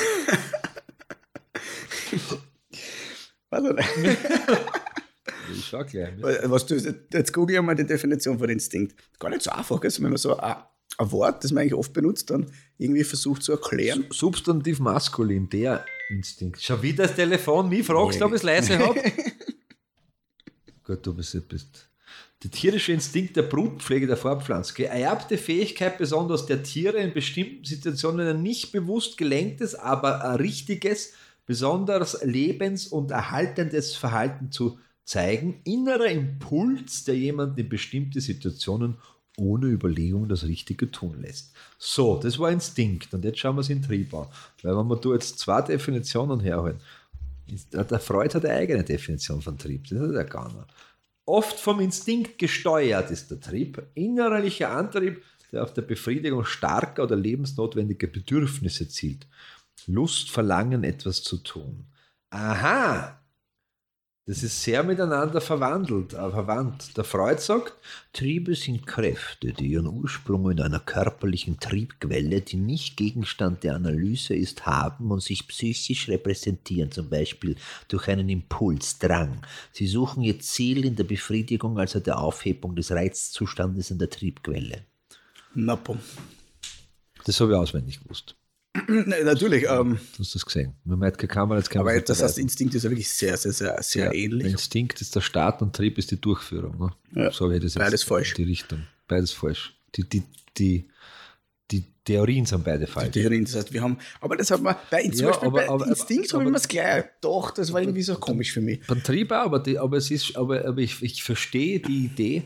Also, Ich schau gleich. was du, jetzt google ich mal die Definition von Instinkt. Gar nicht so einfach, gell? wenn man so ein, ein Wort, das man eigentlich oft benutzt, dann irgendwie versucht zu erklären. Substantiv maskulin, der Instinkt. Schau wieder das Telefon, mich fragst, ob ich es leise habe. Gut, du bist, bist. Der tierische Instinkt der Brutpflege der Fortpflanzung. Geerbte Fähigkeit besonders der Tiere in bestimmten Situationen ein nicht bewusst gelenktes, aber ein richtiges, besonders lebens- und erhaltendes Verhalten zu zeigen. Innerer Impuls, der jemanden in bestimmte Situationen ohne Überlegung das Richtige tun lässt. So, das war Instinkt. Und jetzt schauen wir es in Trieb an. Weil wenn wir da jetzt zwei Definitionen herholen, der Freud hat eine eigene Definition von Trieb. Das hat er gar nicht. Oft vom Instinkt gesteuert ist der Trieb, innerlicher Antrieb, der auf der Befriedigung starker oder lebensnotwendiger Bedürfnisse zielt. Lust, Verlangen, etwas zu tun. Aha! Das ist sehr miteinander verwandelt, äh, verwandt. Der Freud sagt, Triebe sind Kräfte, die ihren Ursprung in einer körperlichen Triebquelle, die nicht Gegenstand der Analyse ist, haben und sich psychisch repräsentieren, zum Beispiel durch einen Impuls, Drang. Sie suchen ihr Ziel in der Befriedigung, also der Aufhebung des Reizzustandes in der Triebquelle. Na. Das habe ich auswendig gewusst. Nein, natürlich, ähm, Du hast das gesehen. Mit Meitke Kammer, jetzt kann man aber das heißt. Instinkt ist ja wirklich sehr, sehr, sehr, sehr Ja, ähnlich. Instinkt ist der Start und Trieb ist die Durchführung. Ne? Ja. So ich das jetzt Beides falsch. Die Richtung. Beides falsch. Die, die, die, die Theorien sind beide falsch. Theorien, das heißt, wir haben, aber das hat man, bei, zum Ja, Beispiel aber- bei aber- Instinkt habe ich aber- mir das gleich, doch, das war irgendwie so komisch für mich. Beim Trieb auch, aber, die, aber, es ist, aber, aber ich, ich verstehe die Idee,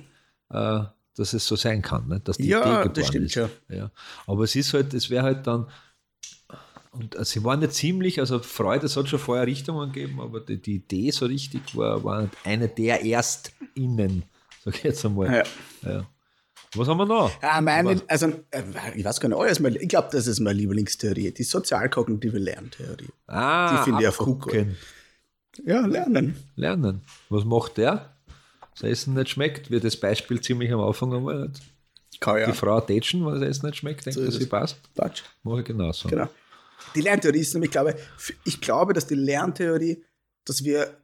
äh, dass es so sein kann, ne? dass die Ja, Idee das geboren stimmt ist. schon. Ja. Aber es ist halt, es wäre halt dann, und äh, sie waren ja ziemlich, also Freude, es hat schon vorher Richtungen gegeben, aber die, die Idee so richtig war, war nicht eine der Erstinnen, sag ich jetzt einmal. Ja. Ja. Was haben wir noch? Ja, meine, also, äh, ich weiß gar nicht, alles mein, ich glaube, das ist meine Lieblingstheorie, die sozialkognitive Lerntheorie. Ah, Die finde ich einfach gut. Ja, lernen. Lernen. Was macht der? Das Essen nicht schmeckt, wird das Beispiel ziemlich am Anfang einmal nicht. Kann ja. Die Frau tätschen, wenn das Essen nicht schmeckt, denkt, So dass sie passt. Quatsch. Mache ich genauso. Genau. Die Lerntheorie ist nämlich, ich glaube, ich glaube, dass die Lerntheorie, dass wir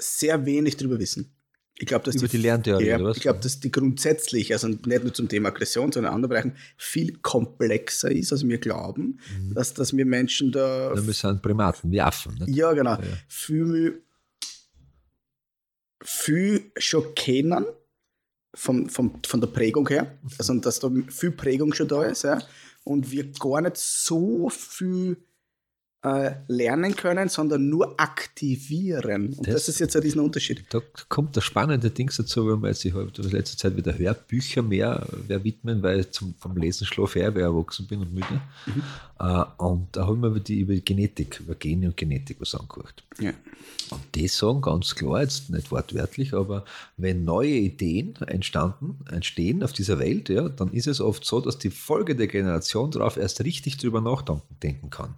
sehr wenig darüber wissen. Ich glaube, dass Über die Lerntheorie, ja, oder was? Ich glaube, dass die grundsätzlich, also nicht nur zum Thema Aggression, sondern in anderen Bereichen, viel komplexer ist, als wir glauben, Mhm. dass, dass wir Menschen da, Ja, wir sind Primaten, wie Affen. Nicht? ja genau, viel, viel schon kennen, vom, vom, von der Prägung her, Mhm. also dass da viel Prägung schon da ist, ja, und wir gar nicht so viel äh, lernen können, sondern nur aktivieren. Und das, Das- ist jetzt ein riesen Unterschied. Da kommt das spannende Ding dazu, wenn man jetzt, ich habe in letzter Zeit wieder Hörbücher mehr widmen, weil ich zum, vom Lesen schlafe her, weil ich erwachsen bin und müde. Mhm. Äh, und da haben wir über die, über Genetik, über Gene und Genetik was angehört. Ja. Und die sagen ganz klar, jetzt nicht wortwörtlich, aber wenn neue Ideen entstanden, entstehen auf dieser Welt, ja, dann ist es oft so, dass die folgende Generation darauf erst richtig drüber nachdenken denken kann.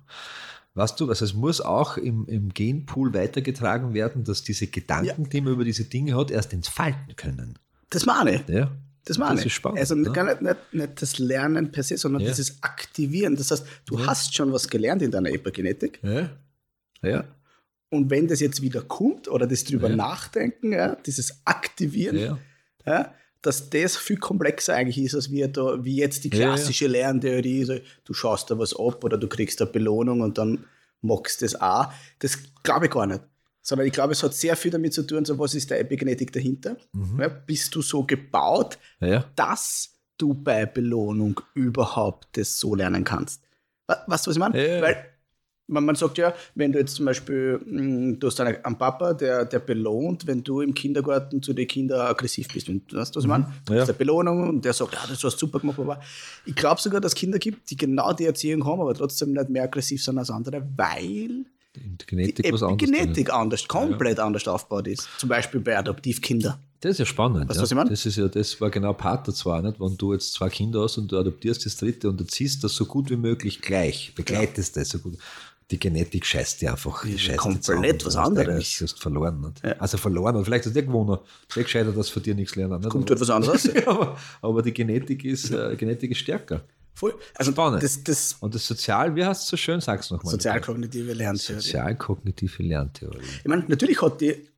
Weißt du, also es muss auch im, im Genpool weitergetragen werden, dass diese Gedanken, die man über diese Dinge hat, erst entfalten können. Das meine ich. Ja? Das meine Das ich. ist spannend, also ne? gar nicht, nicht, nicht das Lernen per se, sondern Ja. dieses Aktivieren. Das heißt, du hast schon was gelernt in deiner Epigenetik. Ja. Ja. Und wenn das jetzt wieder kommt oder das drüber Ja. nachdenken, ja, dieses Aktivieren, Ja. Ja, dass das viel komplexer eigentlich ist, als wir da, wie jetzt die Ja, ja. klassische Lerntheorie. So, du schaust da was ab oder du kriegst eine Belohnung und dann magst du das auch. Das glaube ich gar nicht. Sondern ich glaube, es hat sehr viel damit zu tun, so was ist der Epigenetik dahinter. Mhm. Ja, bist du so gebaut, Ja. dass du bei Belohnung überhaupt das so lernen kannst. Weißt du, was ich meine? Ja, ja. Weil man, man sagt ja, wenn du jetzt zum Beispiel, mh, du hast einen, einen Papa, der, der belohnt, wenn du im Kindergarten zu den Kindern aggressiv bist. Wenn, weißt du, was ich meine? Du Ja. hast eine Belohnung und der sagt, ja, das hast du super gemacht. Papa. Ich glaube sogar, dass es Kinder gibt, die genau die Erziehung haben, aber trotzdem nicht mehr aggressiv sind als andere, weil Die die Genetik was anderes. Epigenetik anders, komplett anders aufgebaut ist. Zum Beispiel bei Adoptivkindern. Das ist ja spannend. Weißt du, ja. was ich meine? Das ist ja, das war genau Part zwar, nicht? Wenn du jetzt zwei Kinder hast und du adoptierst das dritte und erziehst das so gut wie möglich gleich, begleitest das so gut. Die Genetik scheißt dir einfach. Die scheißt komplett was anderes. Du hast verloren. Nicht? Also verloren. Und vielleicht hast du dir gewonnen. Sehr gescheiter, dass von dir nichts lernen. Nicht? Kommt halt was anderes. Ja, aber, aber die Genetik ist, äh, Genetik ist stärker. Voll. Also Spannend. das, das Und das Sozial, wie heißt es so schön? Sag's nochmal. sozialkognitive Lerntheorie. Sozialkognitive Lerntheorie. Ich meine, natürlich hat die,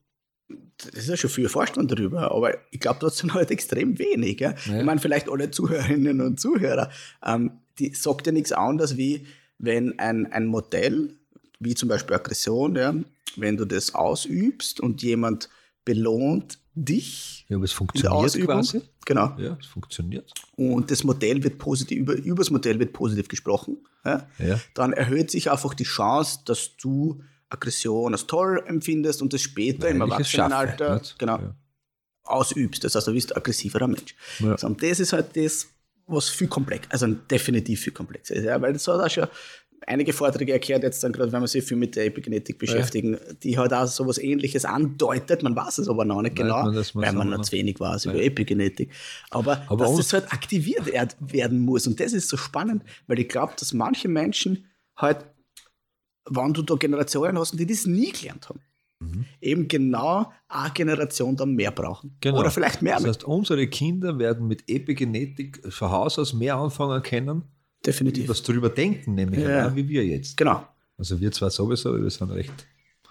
das ist ja schon viel Vorstand darüber, aber ich glaube trotzdem halt extrem wenig. Ja? Ja. Ich meine, vielleicht alle Zuhörerinnen und Zuhörer, ähm, die sagt ja nichts anderes wie, wenn ein, ein Modell, wie zum Beispiel Aggression, ja, wenn du das ausübst und jemand belohnt dich Ja, aber es funktioniert Ausübung, quasi. genau, Ja, es funktioniert. und das Modell wird positiv, über, über das Modell wird positiv gesprochen, ja, Ja. dann erhöht sich einfach die Chance, dass du Aggression als toll empfindest und das später im es schaffe, Erwachsenenalter genau, Ja. ausübst. Das heißt, du bist ein aggressiverer Mensch. Ja. So, und das ist halt das, was viel komplex, also definitiv viel komplexer ist. Ja, weil das hat auch schon einige Vorträge erklärt, jetzt dann gerade, wenn wir sich viel mit der Epigenetik beschäftigen, die halt auch so was ähnliches andeutet, man weiß es aber noch nicht genau, man weil man noch zu wenig weiß über Epigenetik. Aber, Aber dass das halt aktiviert er- werden muss. Und das ist so spannend, weil ich glaube, dass manche Menschen halt, wenn du da Generationen hast, die das nie gelernt haben, eben genau eine Generation dann mehr brauchen. Genau. Oder vielleicht mehr. Das heißt, unsere Kinder werden mit Epigenetik von Haus aus mehr anfangen können, Definitiv. was drüber denken, nämlich Ja. wie wir jetzt. Genau. Also wir zwar sowieso, aber wir sind recht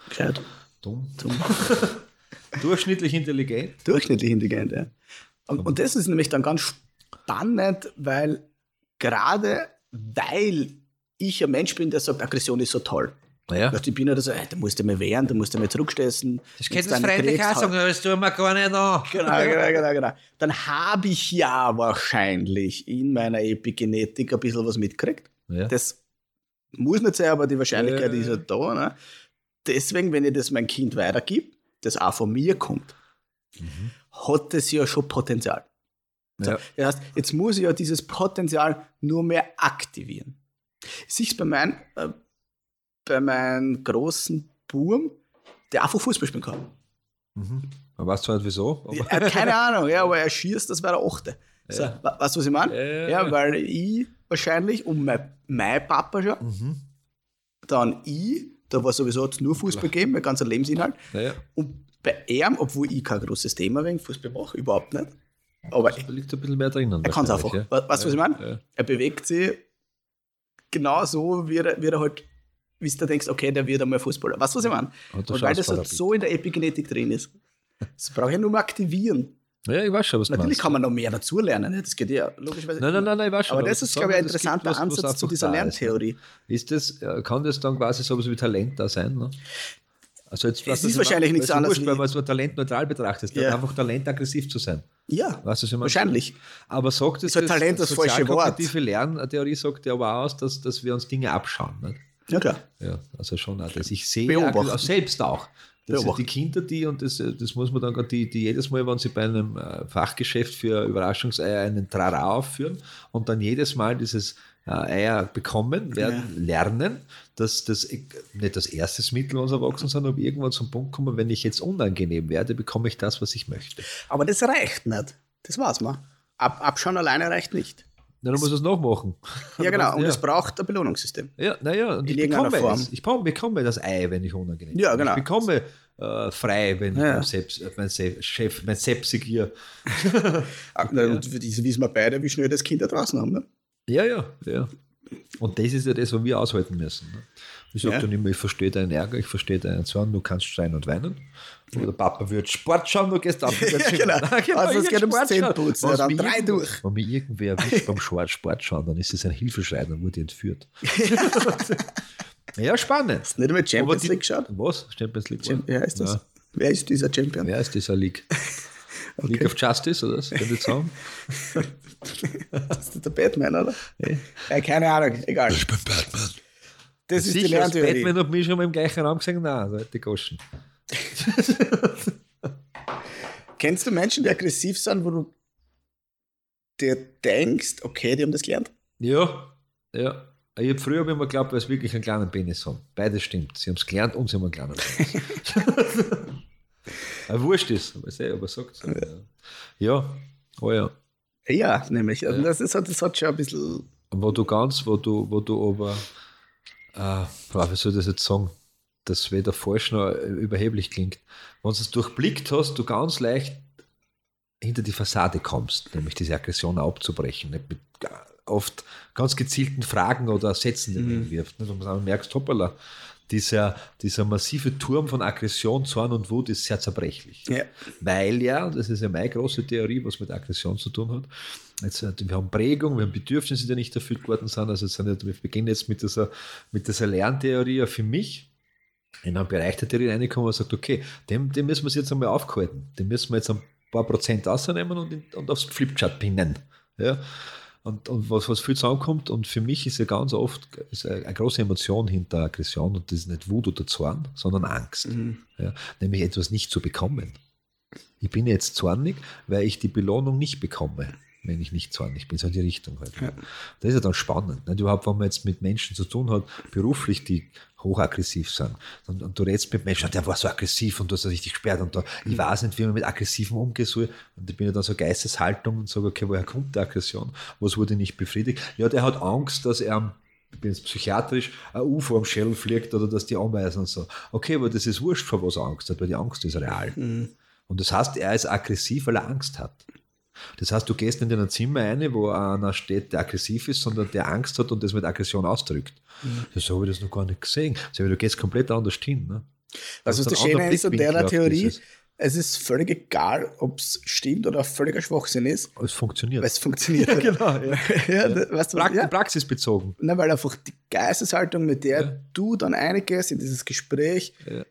Gescheit. dumm. Dumm. Durchschnittlich intelligent. Durchschnittlich intelligent, ja. Und, und das ist nämlich dann ganz spannend, weil gerade weil ich ein Mensch bin, der sagt, Aggression ist so toll. Naja. Weißt du, Ich bin ja so, ey, da musst du mal wehren, da musst du mal zurückstessen. Das Wenn's dann kriegst, halt- das tun wir gar nicht an. Genau, genau, genau, genau. Dann habe ich ja wahrscheinlich in meiner Epigenetik ein bisschen was mitgekriegt. Ja. Das muss nicht sein, aber die Wahrscheinlichkeit Ja. ist halt da. Ne? Deswegen, wenn ich das mein Kind weitergib, das auch von mir kommt, hat das ja schon Potenzial. So, Ja. Das heißt, jetzt muss ich ja dieses Potenzial nur mehr aktivieren. Siehst du bei meinem äh, bei meinem großen Burm, der einfach Fußball spielen kann. Mhm. Man weiß zwar nicht wieso, Er hat keine Ahnung, ja, aber er schießt, das wäre der Achte. So, Ja. Weißt du, was ich meine? Ja, ja, Ja, ja. weil ich wahrscheinlich und mein, mein Papa schon, Mhm. dann ich, da war sowieso nur Fußball gegeben, mein ganzer Lebensinhalt. Und bei ihm, obwohl ich kein großes Thema wegen Fußball mache, überhaupt nicht. Aber da liegt ein bisschen mehr drinnen. er kann es einfach. Weißt du, was ich meine? Ja. Er bewegt sich genau so, wie er, wie er halt, wie du denkst, okay, der wird einmal Fußballer. Weißt du, was ich meine? Und Und weil das halt so in der Epigenetik drin ist. Das brauche ich ja nur mal aktivieren. Ja, ich weiß schon, was Natürlich meinst. kann man noch mehr dazulernen. ne? Das geht ja logischerweise. Nein, nein, nein, nein, ich weiß schon. Aber das ist, glaube ich, ein interessanter was, was Ansatz zu einfach dieser ist, ne? Lerntheorie. Ist das, äh, kann das dann quasi sowas wie Talent da sein? Ne? Also jetzt, Es ist wahrscheinlich nichts anderes Wurscht, wenn man es so talentneutral betrachtet. Ja. Einfach Talent aggressiv zu sein. Ja, Weißt du, was ich wahrscheinlich. Aber sagt es Ist halt Talent das falsche Wort. sozialkognitive Lerntheorie sagt ja aber auch aus, dass, dass wir uns Dinge abschauen. Nicht? Ja, klar. Ja, also schon auch das. Ich sehe Beobachten. auch selbst auch. Das Beobachten. die Kinder, die, und das, das muss man dann, die, die jedes Mal, wenn sie bei einem äh, Fachgeschäft für Überraschungseier einen Trara aufführen und dann jedes Mal dieses äh, Eier bekommen, werden lernen, dass das eh nicht das erste Mittel unserer Erwachsenen, sondern ob irgendwann zum Punkt kommen, wenn ich jetzt unangenehm werde, bekomme ich das, was ich möchte. Aber das reicht nicht. Das war's mal. Ab, abschauen alleine reicht nicht. Na, dann muss es nachmachen. Ja, genau. Und ja. es braucht ein Belohnungssystem. Ja, naja, und In ich bekomme, Form. es. ich bekomme, das Ei, wenn ich unangenehm Ja, bin. genau. Ich bekomme äh, frei, wenn Ja. ich mein, Seps, äh, mein Se Chef, mein Sepsigier. Ah, na, Und diese wissen wir beide, wie schnell das Kind da draußen haben. Ne? Ja, ja, ja. Und das ist ja das, was wir aushalten müssen. Ne? Ich sage Ja. dann immer, ich verstehe deinen Ärger, ich verstehe deinen Zorn, du kannst schreien und weinen. Oder der Papa wird Sport schauen, du gehst auf. Ja, genau. Also es geht ums Zähneputzen, ja, dann drei durch. Wenn mich irgendwer erwischt beim Sport, Sport schauen, dann ist das ein Hilfeschrei, dann wurde ich entführt. ja, spannend. Nicht einmal Aber Champions die- League geschaut? Was? Champions League? Cham- Wer ist das? Ja. Wer ist dieser Champion? Wer ist dieser League? League of Justice, oder was? Kann ich sagen? Ist das der Batman, oder? Ja, keine Ahnung, egal. Ich bin Batman. Das ist die Lerntheorie. Batman hat mich schon mal im gleichen Raum gesehen. Nein, so die Goschen. Kennst du Menschen, die aggressiv sind, wo du dir denkst, okay, die haben das gelernt? Ja, ja. Ich hab früher hab ich immer geglaubt, weil sie wirklich einen kleinen Penis haben. Beides stimmt. Sie haben es gelernt und sie haben einen kleinen Penis. Wurscht ist, aber ich aber sagt ja. ja, oh ja. Ja, nämlich. Also das, ist, das hat schon ein bisschen. Wo du ganz, wo du, wo du aber, äh, wie soll ich das jetzt sagen, dass weder falsch noch überheblich klingt. Wenn du es durchblickt hast, du ganz leicht hinter die Fassade kommst, nämlich diese Aggression abzubrechen. Nicht mit ga- oft ganz gezielten Fragen oder Sätzen, die man wirft. Nicht? Und dann merkst, hoppala, dieser, dieser massive Turm von Aggression, Zorn und Wut ist sehr zerbrechlich. Ja. Weil ja, das ist ja meine große Theorie, was mit Aggression zu tun hat. Jetzt, äh, wir haben Prägung, wir haben Bedürfnisse, die nicht erfüllt worden sind. Also es sind wir beginnen jetzt mit dieser, mit dieser Lerntheorie für mich in einen Bereich der Theorie reinkommen, wo man sagt, okay, dem, dem müssen wir uns jetzt einmal aufhalten. Den müssen wir jetzt ein paar Prozent rausnehmen und, in, und aufs Flipchart pinnen. Ja? Und, und was, was viel zusammenkommt, und für mich ist ja ganz oft ist eine, eine große Emotion hinter Aggression und das ist nicht Wut oder Zorn, sondern Angst. Ja? Nämlich etwas nicht zu bekommen. Ich bin jetzt zornig, weil ich die Belohnung nicht bekomme, wenn ich nicht zornig bin. So in die Richtung halt. Das ist ja dann spannend. Nicht? Überhaupt, wenn man jetzt mit Menschen zu tun hat, beruflich, die hochaggressiv sind. Und, und du redest mit Menschen, der war so aggressiv und du hast das richtig gesperrt und da, ich weiß nicht, wie man mit Aggressiven soll. Und ich bin ja dann so Geisteshaltung und sage, okay, woher kommt die Aggression? Was wurde nicht befriedigt? Ja, der hat Angst, dass er ich bin jetzt psychiatrisch, ein UFO am Schädel fliegt oder dass die anweisen und so. Okay, aber das ist wurscht, vor was er Angst hat, weil die Angst ist real. Und das heißt, er ist aggressiv, weil er Angst hat. Das heißt, du gehst nicht in ein Zimmer rein, wo einer steht, der aggressiv ist, sondern der Angst hat und das mit Aggression ausdrückt. Ja, so habe ich das noch gar nicht gesehen. So, aber du gehst komplett anders hin. Ne? Also Du das hast einen Schöne anderen ist an auf Theorie, es ist völlig egal, ob es stimmt oder völliger Schwachsinn ist, Es funktioniert. weil es funktioniert. genau, ja. ja, da- weißt du, ja. Praxisbezogen. Na, weil einfach die Geisteshaltung, mit der Ja. du dann eingehst in dieses Gespräch, Ja.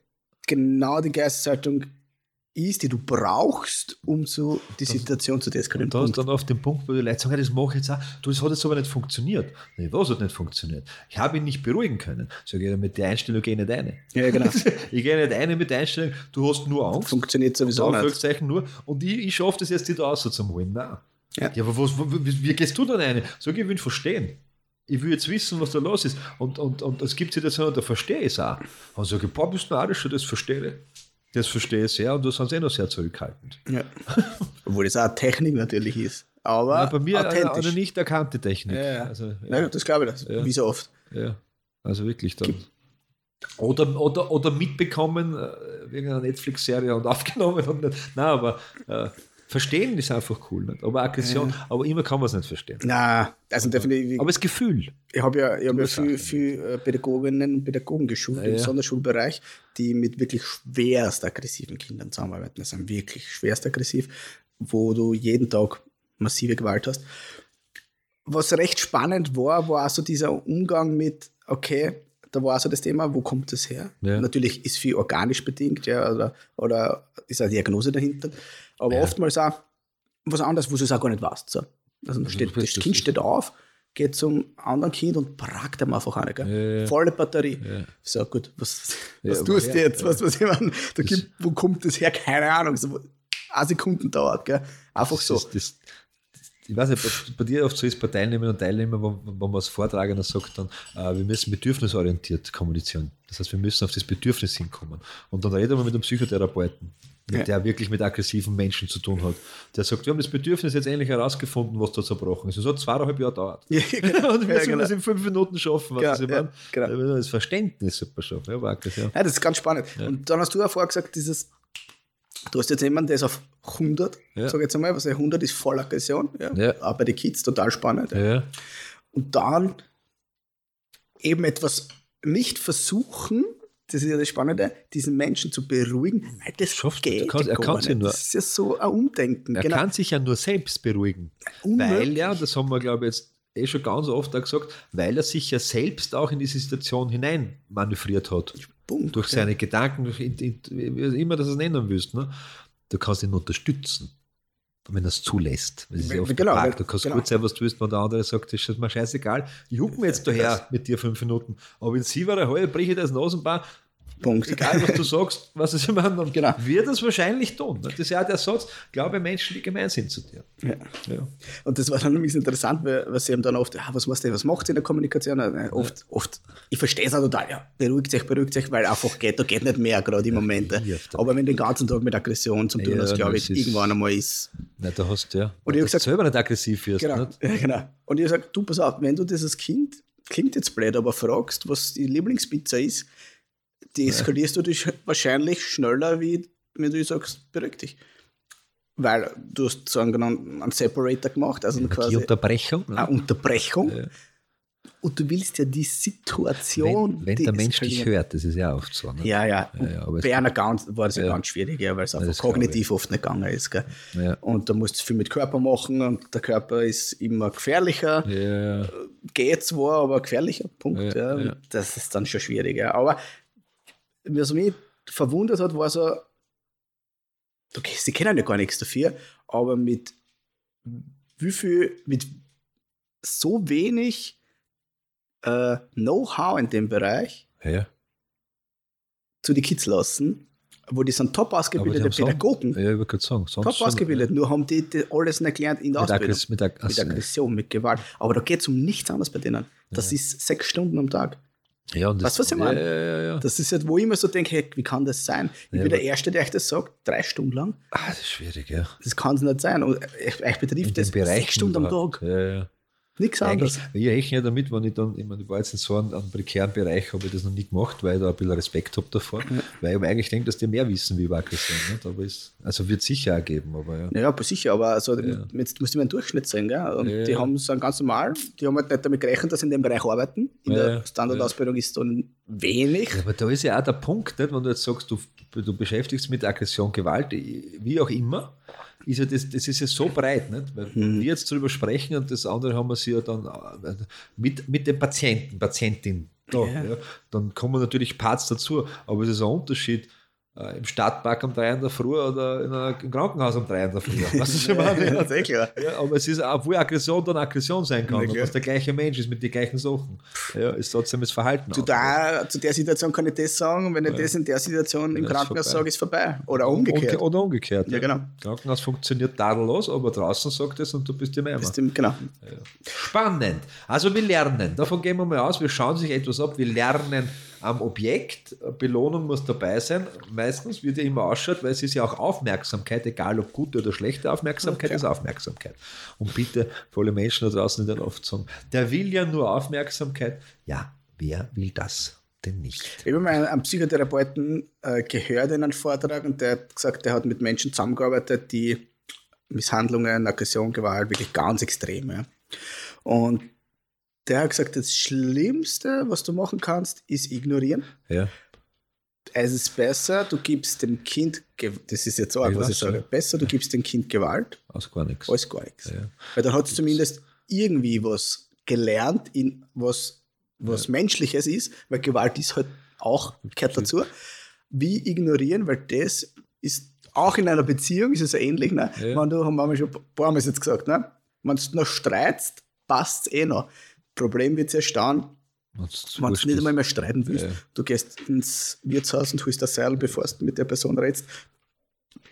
genau die Geisteshaltung ist, die du brauchst, um so die Situation zu deeskalieren. Und da du dann auf den Punkt, wo die Leute sagen, das mache ich jetzt auch. Du, das hat jetzt aber nicht funktioniert. Nee, was hat nicht funktioniert? Ich habe ihn nicht beruhigen können. Sag ich, mit der Einstellung gehe ich nicht eine. Ja, genau. ich gehe nicht eine mit der Einstellung, du hast nur Angst. Funktioniert sowieso nicht. Nur. Und ich, ich schaffe das jetzt, die da rauszuholen. Nein. Ja. Ja. aber was, wie, wie gehst du dann eine? Sag ich, ich will verstehen. Ich will jetzt wissen, was da los ist. Und, und, und es gibt Situationen, da verstehe ich es auch. Und sage ich, boah, bist du narrisch, das verstehe ich. Das verstehe ich sehr und du sind eh noch sehr zurückhaltend. Ja. Obwohl das auch Technik natürlich ist. Aber Ja, bei mir eine, eine nicht erkannte Technik. Ja, ja. Also, ja, das glaube ich, das. Wie so oft. ja. also wirklich dann. Oder, oder, oder mitbekommen, äh, wegen einer Netflix-Serie und aufgenommen und nicht. Nein, aber äh, verstehen ist einfach cool. Nicht? Aber Aggression, aber immer kann man es nicht verstehen. Na, also definitiv. Aber das Gefühl. Ich habe ja, ich hab ja viel, viel äh, Pädagoginnen und Pädagogen geschult Ja, im ja. Sonderschulbereich, die mit wirklich schwerst aggressiven Kindern zusammenarbeiten. Das sind wirklich schwerst aggressiv, wo du jeden Tag massive Gewalt hast. Was recht spannend war, war auch so dieser Umgang mit, okay, da war so das Thema, wo kommt das her? Ja. Natürlich ist viel organisch bedingt, ja, oder, oder ist eine Diagnose dahinter. Aber Ja. oftmals auch was anderes, wo du es auch gar nicht weißt. So. Also, Also steht, das- Kind steht auf, geht zum anderen Kind und pragt ihm einfach eine. Gell? Ja. Volle Batterie. Ja. So, gut, was, was tust du jetzt? Was, was ich meine, da gibt, wo kommt das her? Keine Ahnung. So, eine Sekunden dauert, gell? Einfach Das so. ist, das, ich weiß nicht, bei dir oft so ist, bei Teilnehmern und Teilnehmern, wo, wo man als Vortragender sagt dann, äh, wir müssen bedürfnisorientiert kommunizieren. Das heißt, wir müssen auf das Bedürfnis hinkommen. Und dann reden wir mit einem Psychotherapeuten, Ja. der wirklich mit aggressiven Menschen zu tun hat. Der sagt, wir haben das Bedürfnis jetzt endlich herausgefunden, was da zerbrochen ist. Es hat zweieinhalb Jahre gedauert. Ja, genau. und wir Ja, sollen genau. das in fünf Minuten schaffen. Ja, ja, genau. Das Verständnis super schaffen. Ja, Markus, ja. Ja, das ist ganz spannend. Und dann hast du ja vorher gesagt, dieses, du hast jetzt jemanden, der ist auf 100, Ja. sag ich jetzt einmal, was 100 ist voll Aggression. Ja. Ja. Bei den Kids total spannend. Ja. Und dann eben etwas nicht versuchen, das ist ja das Spannende, diesen Menschen zu beruhigen. Weil Das Schafft geht kannst- er ja nicht. nur- Das ist ja so ein Umdenken. Er genau. kann sich ja nur selbst beruhigen. Unmöglich. Weil ja, das haben wir, glaube ich, jetzt eh schon ganz oft auch gesagt, weil er sich ja selbst auch in diese Situation hinein manövriert hat. Punkt. Durch seine Gedanken, durch in, in, immer das es nennen willst. Ne? Du kannst ihn unterstützen, wenn er es zulässt. Das ist ja oft Genau, weil- Du kannst genau. gut sein, was du willst, wenn der andere sagt, das ist mir scheißegal. Ich huck mir jetzt daher mit dir fünf Minuten. Aber wenn sie war, heute breche ich das Nasenbein. Punkt. Egal, was du sagst, was es im anderen Genau. wird es wahrscheinlich tun. Das ist ja auch der Satz, glaube Menschen, die gemein sind zu dir. Ja. Ja. Und das war dann nämlich interessant, weil, weil sie haben dann oft, ah, was machst du, was macht sie in der Kommunikation? Äh, Oft, oft, ich verstehe es auch total, ja, beruhigt sich, beruhigt sich, weil einfach geht, da geht nicht mehr gerade im Moment. Aber wenn du den ganzen Tag mit Aggression zu tun Ja, hast, glaube ich, irgendwann einmal ist. Nein, da hast du ja. Und ich hab dass du gesagt- selber nicht aggressiv wirst. Genau, Nicht? ja, genau. Und ich sage, du, pass auf, wenn du dieses Kind, klingt jetzt blöd, aber fragst, was die Lieblingspizza ist, die eskalierst du dich wahrscheinlich schneller, wie wenn du sagst, beruhig dich. Weil du hast so einen, einen Separator gemacht, also Die quasi Unterbrechung. ne? eine Unterbrechung. Ja. Und du willst ja die Situation. Wenn, wenn der Mensch dich hört, das ist ja oft so. Ne? Ja, ja. Ja, ja, Bei einer ganz, war das ja, Ja. ganz schwierig, ja, weil es einfach kognitiv oft nicht gegangen ist. Gell? Ja. Und da musst du viel mit Körper machen und der Körper ist immer gefährlicher. Ja, Geht zwar, aber gefährlicher. Punkt. Ja, Ja, ja. Das ist dann schon schwierig. Ja. Aber was mich verwundert hat, war so, okay, sie kennen ja gar nichts dafür, aber mit wie viel, mit so wenig äh, Know-how in dem Bereich ja. ja. zu die Kids lassen, wo die sind top ausgebildete haben so- Pädagogen, Ja, ich würde sagen. Top ausgebildet, nur haben die, die alles nicht gelernt in der Mit, Ausbildung. Aggress mit, Ag mit Aggression, mit Gewalt. Aber da geht es um nichts anderes bei denen. Das ist sechs Stunden am Tag. Ja, das, Weißt du, was ich meine? Ja, ja, ja. Das ist halt, wo ich immer so denke, hey, wie kann das sein? Ich bin der Erste, der euch das sagt, drei Stunden lang. Ah, das ist schwierig, ja. Das kann es nicht sein. Und euch euch betrifft das sechs Stunden am Tag. Ja, ja. Nichts anderes. ich rechne ja damit, wenn ich dann, ich meine, ich war jetzt in so einem, einem prekären Bereich, habe ich das noch nie gemacht, weil ich da ein bisschen Respekt habe davor, weil ich aber eigentlich denke, dass die mehr wissen wie über Aggression. Nicht? Aber ist, also wird sicher auch geben, aber ja. Ja, ja, sicher, aber also, jetzt musst du mal einen Durchschnitt sehen. Gell? Und Ja, die ja. haben so einen ganz normal, die haben halt nicht damit gerechnet, dass sie in dem Bereich arbeiten. In Ja, der ja. Standardausbildung ist dann wenig. Ja, aber da ist ja auch der Punkt, nicht? wenn du jetzt sagst, du, du beschäftigst mit Aggression, Gewalt, wie auch immer, ist ja das, das ist ja so breit, nicht? Weil wir jetzt darüber sprechen und das andere haben wir sie ja dann äh, mit, mit dem Patienten, Patientin. Da, Ja. ja. Dann kommen natürlich Parts dazu, aber es ist ein Unterschied äh, im Stadtpark um drei in der Früh oder in einer, im Krankenhaus um drei in der Früh. Weißt du, was ich meine? klar. Ja, aber es ist, obwohl Aggression dann Aggression sein kann, klar. dass der gleiche Mensch ist mit den gleichen Sachen, ja, ist trotzdem das Verhalten. Zu der, zu der Situation kann ich das sagen und wenn ich das in der Situation im Ja, ist Krankenhaus sage, ist vorbei. Oder umgekehrt. Umge- Oder umgekehrt. Ja, genau. Krankenhaus funktioniert tadellos, aber draußen sagt es und du bist im Eimer. Bist genau. Spannend. Also wir lernen. Davon gehen wir mal aus. Wir schauen sich etwas ab. Wir lernen am Objekt. Belohnung muss dabei sein. Meistens, wie die immer ausschaut, weil es ist ja auch Aufmerksamkeit, egal ob gute oder schlechte Aufmerksamkeit, ist Aufmerksamkeit. Und bitte, für alle Menschen da draußen, die dann oft sagen, der will ja nur Aufmerksamkeit. Ja, wer will das denn nicht? Ich habe mal einen, einen Psychotherapeuten äh, gehört in einem Vortrag und der hat gesagt, der hat mit Menschen zusammengearbeitet, die Misshandlungen, Aggression, Gewalt wirklich ganz extrem. Ja. Und der hat gesagt, das Schlimmste, was du machen kannst, ist ignorieren. Ja, Es ist besser, du gibst dem Kind, Ge- das ist jetzt auch, Ich was ich sage, ja. besser, du gibst dem Kind Gewalt aus gar nichts. als gar nichts. Ja. Weil dann hat es zumindest irgendwie was gelernt, in was, was Menschliches ist, weil Gewalt ist halt auch, gehört dazu. Wie ignorieren, weil das ist auch in einer Beziehung ist es ja ähnlich, ne? Ja. Wenn du, haben wir schon ein paar Mal jetzt gesagt, ne? Wenn du noch streitst, passt es eh noch. Problem wird erst dann, Wenn's wenn du nicht einmal mehr streiten willst. Ja. Du gehst ins Wirtshaus und holst das Seil, bevor du mit der Person redest.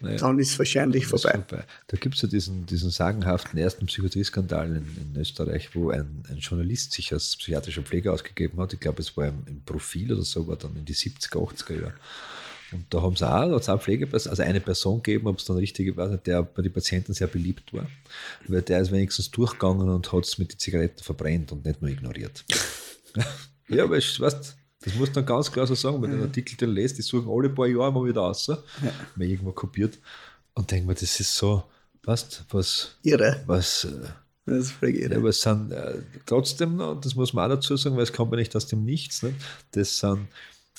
Ja. dann ist wahrscheinlich ist vorbei. vorbei. Da gibt es ja diesen, diesen sagenhaften ersten Psychiatrieskandal in, in Österreich, wo ein, ein Journalist sich als psychiatrischer Pfleger ausgegeben hat. Ich glaube, es war im, im Profil oder so, war dann in die 70er, 80er Jahre. Und da haben sie auch, da hat's auch Pflegeperson, also eine Person gegeben, ob es dann richtig, nicht, der bei den Patienten sehr beliebt war, weil der ist wenigstens durchgegangen und hat es mit den Zigaretten verbrennt und nicht nur ignoriert. ja, aber ich, weißt, das muss man ganz klar so sagen, wenn du den Artikel den lest, die suchen alle paar Jahre mal wieder raus, mal irgendwo kopiert und denken mir, das ist so, weißt, was, Irre. was, äh, Das ist völlig irre. ja, aber es sind äh, trotzdem, und das muss man auch dazu sagen, weil es kommt ja nicht aus dem Nichts, ne? das sind,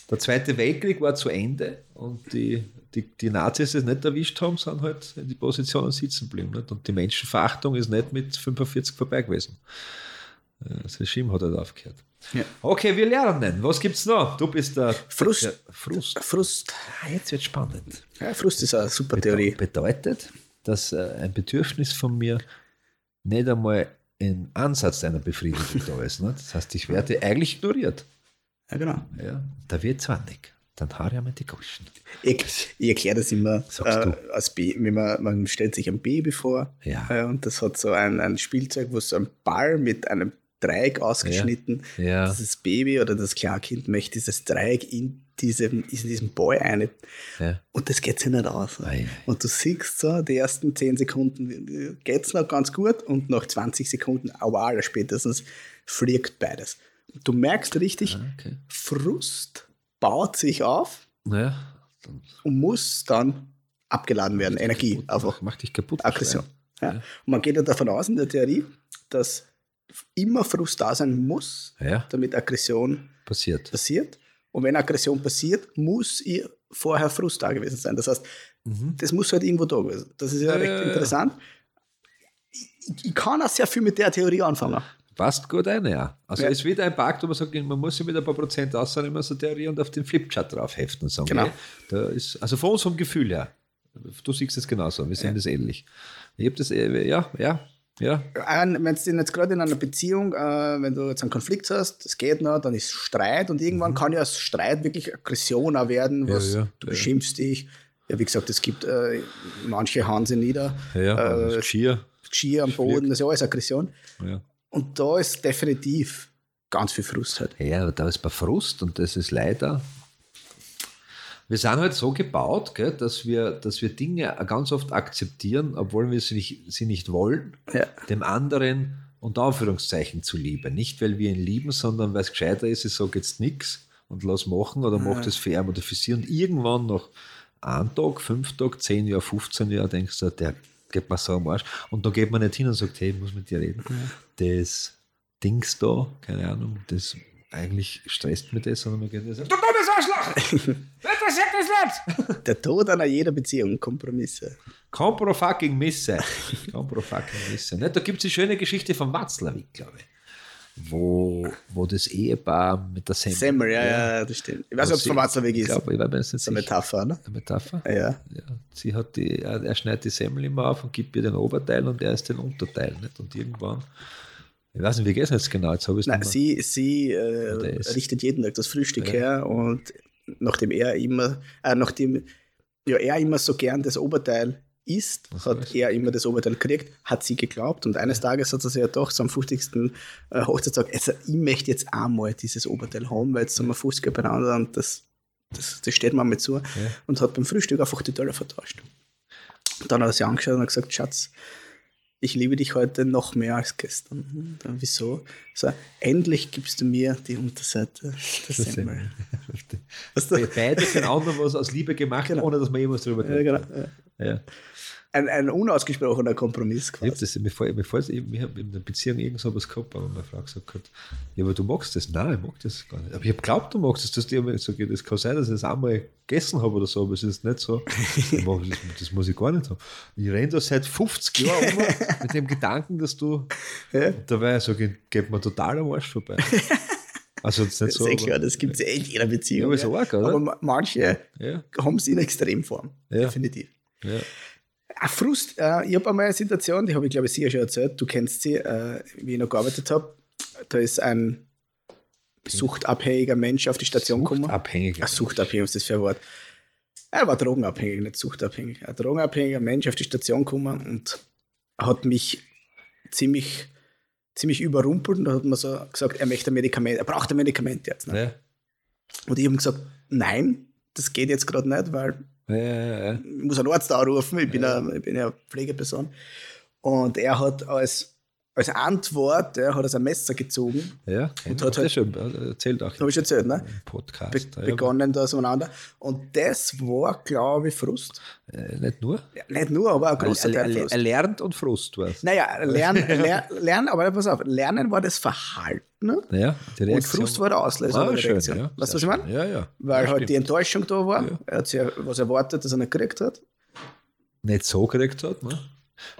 der Zweite Weltkrieg war zu Ende und die, die, die Nazis es nicht erwischt haben, sind halt in die Positionen sitzen geblieben. Nicht? Und die Menschenverachtung ist nicht mit 45 vorbei gewesen. Äh, Das Regime hat halt aufgehört. Ja. Okay, wir lernen. Was gibt's noch? Du bist der Frust. Der Frust. Frust. Ah, jetzt wird spannend. Ja, Frust ist eine super Theorie. Bedeutet, dass äh, ein Bedürfnis von mir nicht einmal im Ansatz einer Befriedigung da ist. Ne? Das heißt, ich werde eigentlich ignoriert. Ja, genau. Ja, da wird 20. Dann haare ich mir die Goschen. Ich, ich erkläre das immer Sagst äh, du. als. Wenn man, man stellt sich ein Baby vor Ja. äh, und das hat so ein, ein Spielzeug, wo so ein Ball mit einem Dreieck ausgeschnitten. Ja. Das Baby oder das Kleinkind möchte dieses Dreieck in diesem, in diesem Ball eine. Ja. Und das geht sich nicht aus. Ei. Und du siehst so, die ersten 10 Sekunden geht es noch ganz gut und nach 20 Sekunden, aber spätestens, fliegt beides. Du merkst richtig, Okay. Frust baut sich auf dann und muss dann abgeladen werden. Energie, kaputt, einfach Mach dich kaputt. Aggression. Ja. Ja. Und man geht ja davon aus in der Theorie, dass immer Frust da sein muss, Ja, damit Aggression passiert. passiert. Und wenn Aggression passiert, muss ihr vorher Frust da gewesen sein. Das heißt, das muss halt irgendwo da gewesen. Das ist ja, Mhm. Ja, recht ja, ja. interessant. Ich, ich kann auch sehr viel mit der Theorie anfangen. Passt gut ein, ja. Also Ja. es ist wieder ein Pakt, wo man sagt, man muss sich mit ein paar Prozent ausnehmen, so Theorie und auf den Flipchart drauf heften und sagen, Genau. da ist, also von unserem Gefühl her, du siehst es genauso, wir sehen das ähnlich. Ich habe das, äh, ja, ja, ja, Wenn du jetzt gerade in einer Beziehung, äh, wenn du jetzt einen Konflikt hast, das geht noch, dann ist Streit und irgendwann kann ja aus Streit wirklich Aggression auch werden, Mhm. Ja, was ja, du ja. beschimpfst dich. Ja, wie gesagt, es gibt äh, manche hauen sie nieder, ja, äh, Geschirr, Geschirr am Boden, das ist ja alles Aggression. ja. Und da ist definitiv ganz viel Frust halt. Ja, aber da ist bei Frust und das ist leider. Wir sind halt so gebaut, gell, dass, wir, dass wir Dinge ganz oft akzeptieren, obwohl wir sie nicht, sie nicht wollen, Ja. dem anderen unter Anführungszeichen zuliebe. Nicht, weil wir ihn lieben, sondern weil es gescheiter ist, ich sage jetzt nichts und lass machen oder mach das für ihn oder für sie. Und irgendwann nach einem Tag, fünf Tag, zehn Jahre, 15 Jahre denkst du, der geht mir so am Arsch. Und dann geht man nicht hin und sagt, hey, ich muss mit dir reden. Das Dings da, keine Ahnung, das eigentlich stresst mich das, sondern man geht und sagt, du dummes Arschloch! Das das nicht! Der Tod einer jeder Beziehung, Kompromisse. Compro fucking Misse. Compro fucking Misse. Ne? Da gibt es die schöne Geschichte von Watzlawick, glaube ich. Wo, wo das Ehepaar mit der Semmel. Semmel, ja, ja, das stimmt. Ich weiß nicht, ob es von Watzlawick Ich ist. glaube, ich weiß mir jetzt nicht eine. Metapher, ne? Eine Metapher? Ja, ja. Ja, sie hat die, er schneidet die Semmel immer auf und gibt ihr den Oberteil und er ist den Unterteil. Nicht? Und irgendwann, ich weiß nicht, wie geht es jetzt genau? Jetzt habe ich es Nein, nicht sie, sie äh, richtet jeden Tag das Frühstück Ja. her und nachdem er immer, äh, nachdem ja, er immer so gern das Oberteil isst, Was hat er immer das Oberteil gekriegt, hat sie geglaubt und eines Tages hat sie ja doch am 50. Äh, Hochzeitstag, also ich möchte jetzt einmal dieses Oberteil haben, weil jetzt sind wir 50 beieinander und das, das, das steht mir einmal zu und hat beim Frühstück einfach die Teller vertauscht. Und dann hat er sie angeschaut und hat gesagt, Schatz, ich liebe dich heute noch mehr als gestern. Dann, wieso? So, endlich gibst du mir die Unterseite der Semmel. Beide für den anderen was aus Liebe gemacht, Genau. ohne dass man jemals darüber Ja, genau. Ja. Ja. Ein, ein unausgesprochener Kompromiss Ich quasi. das, mir fällt, mir fällt, ich, ich habe in der Beziehung irgend so was gehabt, aber meine Frau gesagt hat, ja, aber du magst das. Nein, ich mag das gar nicht. Aber ich habe geglaubt, du magst das. Dass die gesagt, ja, das kann sein, dass ich das einmal gegessen habe oder so, aber es ist nicht so. Ich mag das, das muss ich gar nicht haben. Ich renne da seit 50 Jahren um mit dem Gedanken, dass du. Ja. Dabei sage ich, geht mir total am Arsch vorbei. Also jetzt nicht Das so. ist eh klar, das gibt es eh in jeder Beziehung. Ja, aber ist arg? Aber ma- manche ja, haben es in Extremform. Ja. Definitiv. ja. Ein Frust, äh, ich habe einmal eine Situation, die habe ich glaube ich sicher schon erzählt, du kennst sie, äh, wie ich noch gearbeitet habe. Da ist ein suchtabhängiger Mensch auf die Station gekommen. Abhängig. Ein suchtabhängig, was ist das für ein Wort? Er war drogenabhängig, nicht suchtabhängig. Ein drogenabhängiger Mensch auf die Station gekommen und hat mich ziemlich, ziemlich überrumpelt und da hat man so gesagt, er möchte ein Medikament, er braucht ein Medikament jetzt. Ne? Ja. Und ich habe gesagt, nein, das geht jetzt gerade nicht, weil Ja, ja, ja. ich muss einen Arzt anrufen, ich bin, ja. ich bin ja eine Pflegeperson. Und er hat als, als Antwort, er hat aus einem Messer gezogen, ja. Und ja hat halt- schon erzählt auch habe ich schon erzählt, ne? Podcast. Be ja, begonnen da so einander. Und das war, glaube ich, Frust. Äh, nicht nur. Ja, nicht nur, aber ein großer Er, Teil er, Frust. er lernt und Frust was. Naja, lernen, ler, lernen, aber pass auf, Lernen war das Verhalten ne? Ja, und Frust war der Auslöser Ah, der schön, ja. Weißt du, was ich meine? Ja, ja. Weil ja, halt stimmt. die Enttäuschung da war. Ja. Er hat sich was erwartet, das er nicht gekriegt hat. nicht so gekriegt hat. Ne?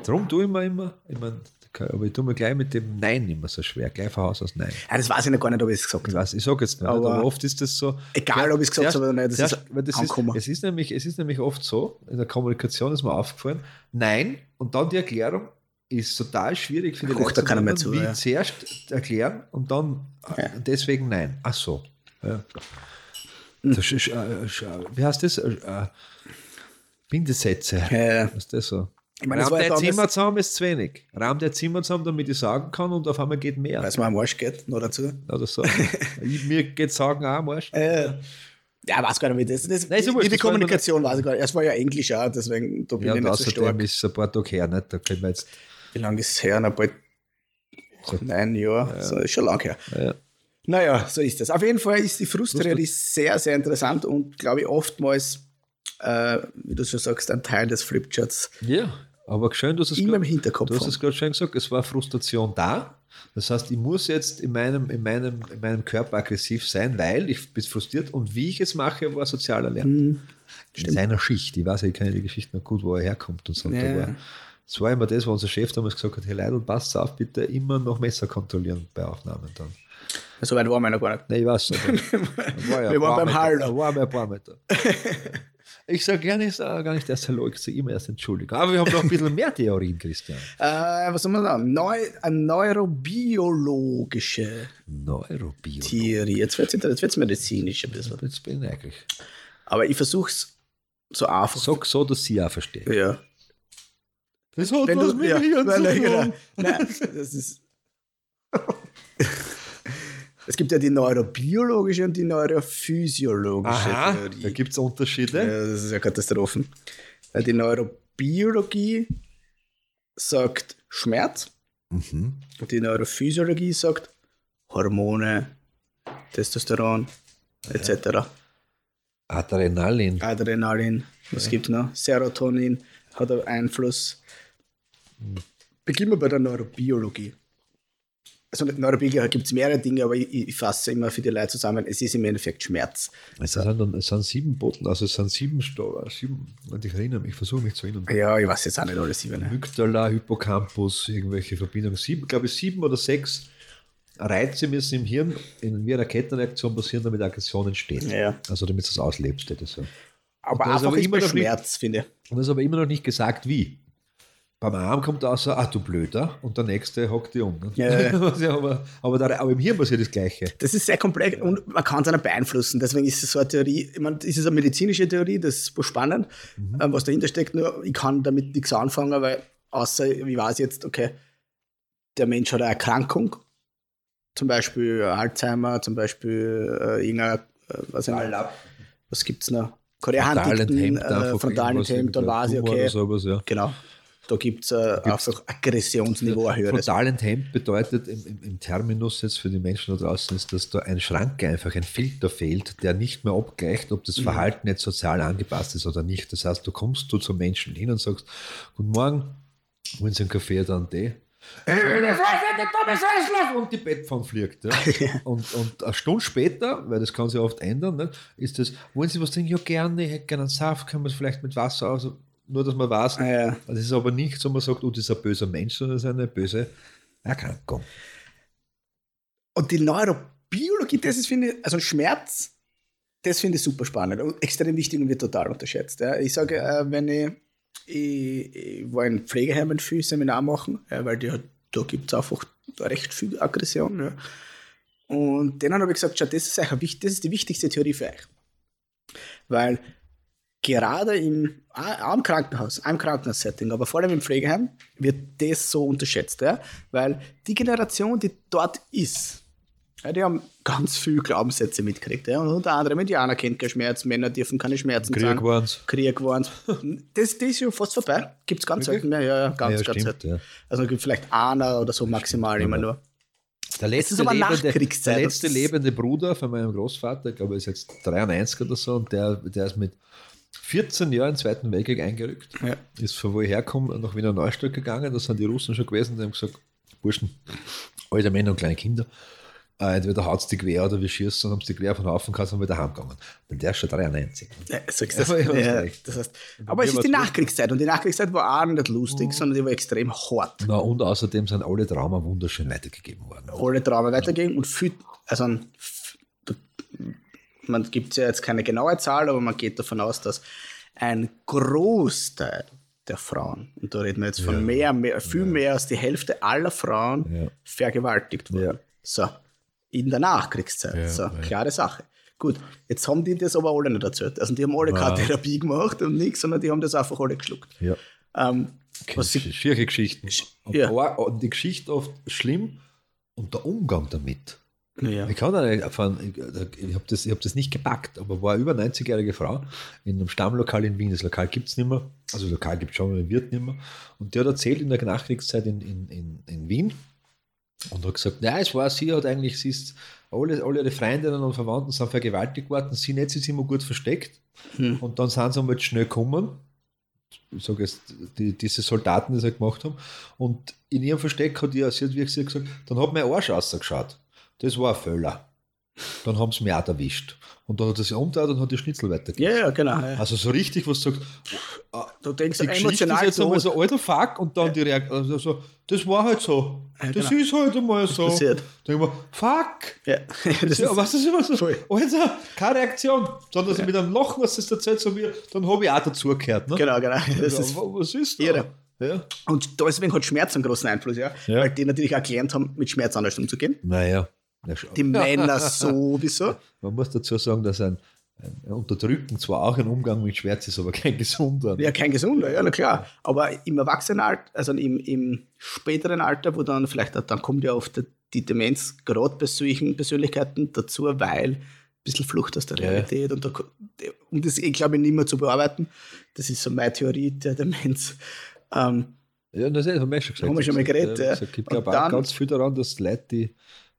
Darum tue ich mir immer, ich mein, aber ich tue mir gleich mit dem Nein immer so schwer, gleich von Haus aus Nein. Ja, das weiß ich noch gar nicht, ob ich es gesagt Ich habe. weiß, ich sage jetzt nicht, Aber- aber, oft ist das so. Egal, ob ich es gesagt habe oder nicht, das zuerst- ist das ist, angekommen. es, ist nämlich, es ist nämlich oft so, in der Kommunikation ist mir aufgefallen, nein, und dann die Erklärung ist total schwierig für die Guckt da mehr zu, wie ja. zuerst erklären und dann Ja. deswegen nein. Ach so. Ja. Hm. Das ist, äh, äh, wie heißt das? Äh, äh, Bindesätze. Ja. Was ist das so? Ich meine, Raum ja der Zimmer zusammen ist zu wenig. Raum der Zimmer zusammen, damit ich sagen kann und auf einmal geht mehr. Weil es mir am Arsch geht, noch dazu. Oder so. ich, mir geht sagen auch am Arsch. Äh, ja, weiß gar nicht, wie das, das Nein, ja wie wurscht, die war Kommunikation weiß ich gar nicht. Es war ja Englisch auch, deswegen da bin Ja, ich nicht so stark. ist ein paar Tage her, nicht? Da können wir jetzt. Wie lange ist es her? Na, bald neun Jahre. So, ist schon lang her. Ja. Naja, so ist das. Auf jeden Fall ist die Frusttheorie sehr, sehr interessant und glaube ich oftmals, äh, wie du schon sagst, ein Teil des Flipcharts ja, aber schön, dass es immer im Hinterkopf Du hast es gerade schön gesagt, es war Frustration da. Das heißt, ich muss jetzt in meinem, in meinem, in meinem Körper aggressiv sein, weil ich bin frustriert und wie ich es mache, war sozialer Lernen. in seiner Schicht. Ich weiß, ich kenne die Geschichte noch gut, wo er herkommt und so. Ja. Da war, das war immer das, wo unser Chef damals gesagt hat, hey Leute, passt auf, bitte immer noch Messer kontrollieren bei Aufnahmen dann. So weit waren wir noch gar nicht. Nein, ich weiß. War ja Wir waren beim Hall. Da waren wir ein paar Meter. Ich sage gerne, ich sag gar nicht erst Hallo, ich sage immer erst Entschuldigung. Aber wir haben noch ein bisschen mehr Theorien, Christian. Äh, was soll man sagen? Neu, eine neurobiologische Neurobiologie. Theorie. Jetzt wird es jetzt wird's medizinisch ein bisschen. Jetzt bin ich eigentlich. Aber ich versuche es so einfach. Sag so, dass sie auch verstehen. Ja. Das hat Wenn du, ja, Hirn nein, nein, genau. Nein, das ist. es gibt ja die neurobiologische und die neurophysiologische Aha, da Theorie. gibt es Unterschiede. Ja, das ist ja Katastrophen. Weil Die Neurobiologie sagt Schmerz Mhm. und die Neurophysiologie sagt Hormone, Testosteron etc. Adrenalin. Adrenalin, was gibt noch? Serotonin hat einen Einfluss. Beginnen wir bei der Neurobiologie. Also mit Neurobiologie gibt es mehrere Dinge, aber ich, ich fasse immer für die Leute zusammen. Es ist im Endeffekt Schmerz. Es sind, es sind sieben Boten, also es sind sieben, Sto- sieben und ich erinnere mich, ich versuche mich zu erinnern. Ja, ich weiß jetzt auch nicht alles sieben. Ne? Amygdala, Hippocampus, irgendwelche Verbindungen. Sieben, glaube ich, sieben oder sechs Reize müssen im Hirn in wie einer Kettenreaktion passieren, damit Aggression entsteht. Ja. Also damit du es auslebst. Das so. Aber einfach ist immer noch nicht- Schmerz, finde ich. Und das ist aber immer noch nicht gesagt, wie. Beim Arm kommt außer, ah, du Blöder, und der nächste hockt die um. Ne? Ja, ja. aber, aber, da, aber im Hirn passiert das Gleiche. Das ist sehr komplex und man kann es auch beeinflussen. Deswegen ist es so eine Theorie, ich meine, es ist eine medizinische Theorie, das ist spannend, Mhm. ähm, was dahinter steckt. Nur ich kann damit nichts anfangen, weil außer ich weiß jetzt, okay, der Mensch hat eine Erkrankung, zum Beispiel Alzheimer, zum Beispiel äh, irgendeine, äh, was, ich was gibt es noch? Korea Huntington, äh, frontalen Hemd, dann weiß ich, okay, sowas, ja. genau, da gibt es äh, einfach Aggressionsniveau ein höheres. Frontal enthemmt bedeutet im, im, im Terminus jetzt für die Menschen da draußen ist, dass da ein Schranke einfach, ein Filter fehlt, der nicht mehr abgleicht, ob Mhm. das Verhalten jetzt sozial angepasst ist oder nicht. Das heißt, du kommst du zum Menschen hin und sagst, guten Morgen, wollen Sie einen Kaffee oder einen Tee? Und die Bettpfanne fliegt. Ja. Und, und eine Stunde später, weil das kann sich oft ändern, ne, ist das, wollen Sie was trinken? Ja, gerne, ich hätte gerne einen Saft, können wir es vielleicht mit Wasser aus. Nur, dass man weiß, Ah, ja. das ist aber nicht so, man sagt, oh, das ist ein böser Mensch, sondern das ist eine böse Erkrankung. Und die Neurobiologie, das ist, finde ich, also Schmerz, das finde ich super spannend und extrem wichtig und wird total unterschätzt. Ja. Ich sage, äh, wenn ich, ich, ich war in Pflegeheimen viel Seminar machen, ja, weil die, da gibt es einfach recht viel Aggression. Ja. Und denen habe ich gesagt, schau, das ist, wichtig- das ist die wichtigste Theorie für euch. Weil gerade im, im Krankenhaus, im Krankenhaussetting, aber vor allem im Pflegeheim, wird das so unterschätzt. Ja? Weil die Generation, die dort ist, ja, die haben ganz viel Glaubenssätze mitgekriegt. Ja? Und unter anderem, Indianer kennt keinen Schmerz, Männer dürfen keine Schmerzen Krieg sagen. waren's. Krieg waren's. das, das ist schon fast vorbei. Gibt es ganz selten mehr. Ja, ja, ganz, Ja, ganz stimmt, selten. ja. Also gibt vielleicht einer oder so maximal immer nur. Der letzte, lebende, der letzte lebende Bruder von meinem Großvater, ich glaube, er ist jetzt 93 oder so, und der, der ist mit 14 Jahren im Zweiten Weltkrieg eingerückt. Ja. Ist von wo ich herkomme nach Wiener Neustadt gegangen. Da sind die Russen schon gewesen. Die haben gesagt: Burschen, alte Männer und kleine Kinder, äh, entweder haut die quer oder wir schießen haben die quer von Haufen gehabt und wieder heimgegangen. Und der ist schon 93. Ja, sagst das, ja, recht. das heißt, aber es ist die Nachkriegszeit und die Nachkriegszeit war auch nicht lustig, sondern die war extrem hart. Na, und außerdem sind alle Trauma wunderschön weitergegeben worden. Alle Trauma weitergehen und viel, also man gibt ja jetzt keine genaue Zahl, aber man geht davon aus, dass ein Großteil der Frauen, und da reden wir jetzt von mehr, mehr, viel mehr als die Hälfte aller Frauen, Ja. vergewaltigt wurden. Ja. So, in der Nachkriegszeit. Ja, so, ja. klare Sache. Gut, jetzt haben die das aber alle nicht erzählt. Also die haben alle keine Wow. Therapie gemacht und nichts, sondern die haben das einfach alle geschluckt. Ja. Ähm, was sie, Schiere Geschichten. Ja. und die Geschichte oft schlimm und der Umgang damit. Ja. Ich kann da nicht erfahren, ich, habe das, ich hab das nicht gepackt, aber war eine über 90-jährige Frau in einem Stammlokal in Wien. Das Lokal gibt es nicht mehr. Also, Lokal gibt es schon, aber wird nicht mehr. Und die hat erzählt in der Nachkriegszeit in, in, in, in Wien und hat gesagt: Nein, es war sie, hat eigentlich, sie ist, alle, alle ihre Freundinnen und Verwandten sind vergewaltigt worden. Sie nicht, ist immer gut versteckt. Hm. Und dann sind sie einmal schnell gekommen. Ich sage jetzt, die, diese Soldaten, die sie gemacht haben. Und in ihrem Versteck hat ihr, sie hat wie gesagt, dann hat mein Arsch rausgeschaut. Das war ein Fehler. Dann haben sie mich auch erwischt. Und dann hat er sich umgedreht und hat die Schnitzel weitergegeben. ja, ja, genau. Ja. Also so richtig, was du sagst, Du denkst die Geschichte ist emotional jetzt einmal so alter Fuck, und dann die Reaktion, also so, das war halt so. Ja, das genau. ist halt einmal so. passiert. Dann denk ich mir, fuck. Ja, das Ja, ist, was ist immer so? Voll. Alter, keine Reaktion. Sondern sie mit einem Lachen, was das erzählt, so wie, dann habe ich auch dazugehört. Ne? genau, genau. Das ja, ist, wa- was ist da? irre. Ja. und deswegen hat Schmerz einen großen Einfluss, ja? Ja. Weil die natürlich auch gelernt haben, mit Schmerz anders umzugehen. Naja. Die Männer sowieso. Man muss dazu sagen, dass ein, ein Unterdrücken zwar auch ein Umgang mit Schmerz ist, aber kein gesunder. Ja, kein gesunder, ja, na klar. Aber im Erwachsenenalter, also im, im späteren Alter, wo dann vielleicht, dann kommt ja oft die Demenz gerade bei solchen Persönlichkeiten dazu, weil ein bisschen Flucht aus der Ja. Realität und da, um das, ich glaube, nicht mehr zu bearbeiten. Das ist so meine Theorie der Demenz. Ähm, Ja, das haben wir schon gesagt. Haben wir schon mal geredet, ja. Es gibt, glaube ich, auch ganz viel daran, dass Leute die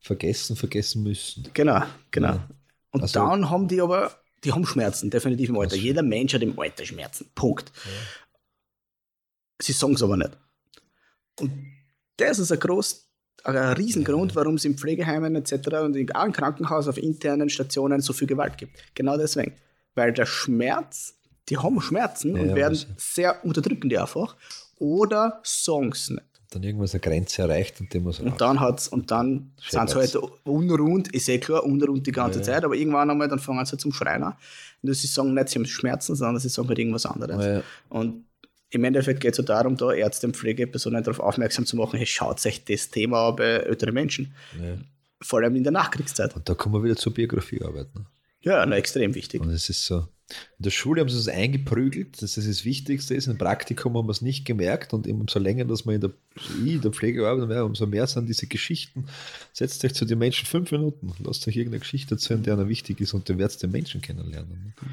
vergessen, vergessen müssen. Genau, genau. Ja. Und Also- dann haben die aber, die haben Schmerzen, definitiv im Alter. Das- Jeder Mensch hat im Alter Schmerzen. Punkt. Sie sagen es aber nicht. Und das ist ein groß, ein Riesengrund, warum es in Pflegeheimen etc. und in- auch im Krankenhaus auf internen Stationen so viel Gewalt gibt. Genau deswegen. Weil der Schmerz, die haben Schmerzen Ja, und ja, werden weiß sehr unterdrücken die einfach. Oder sagen es nicht. Dann irgendwas eine Grenze erreicht und dem muss Und dann hat's, und dann sind sie halt unrund, ist eh klar, unrund die ganze Ja. Zeit, aber irgendwann einmal, dann fangen sie halt zum Schreien an. Und sie sagen nicht, sie haben Schmerzen, sondern sie sagen halt irgendwas anderes. Ja. Und im Endeffekt geht es so darum, da Ärzte und Pflegepersonen darauf aufmerksam zu machen, hey, schaut euch das Thema an bei älteren Menschen. Ja. Vor allem in der Nachkriegszeit. Und da kommen wir wieder zur Biografiearbeit. Ne? Ja, na, extrem wichtig. Und es ist so, in der Schule haben sie es eingeprügelt, dass das das Wichtigste ist. Im Praktikum haben wir es nicht gemerkt und umso länger, dass man in der, in der Pflege arbeiten, ja, umso mehr sind diese Geschichten. Setzt euch zu den Menschen fünf Minuten, lasst euch irgendeine Geschichte erzählen, die einer wichtig ist und dann werdet ihr den Menschen kennenlernen. Ne?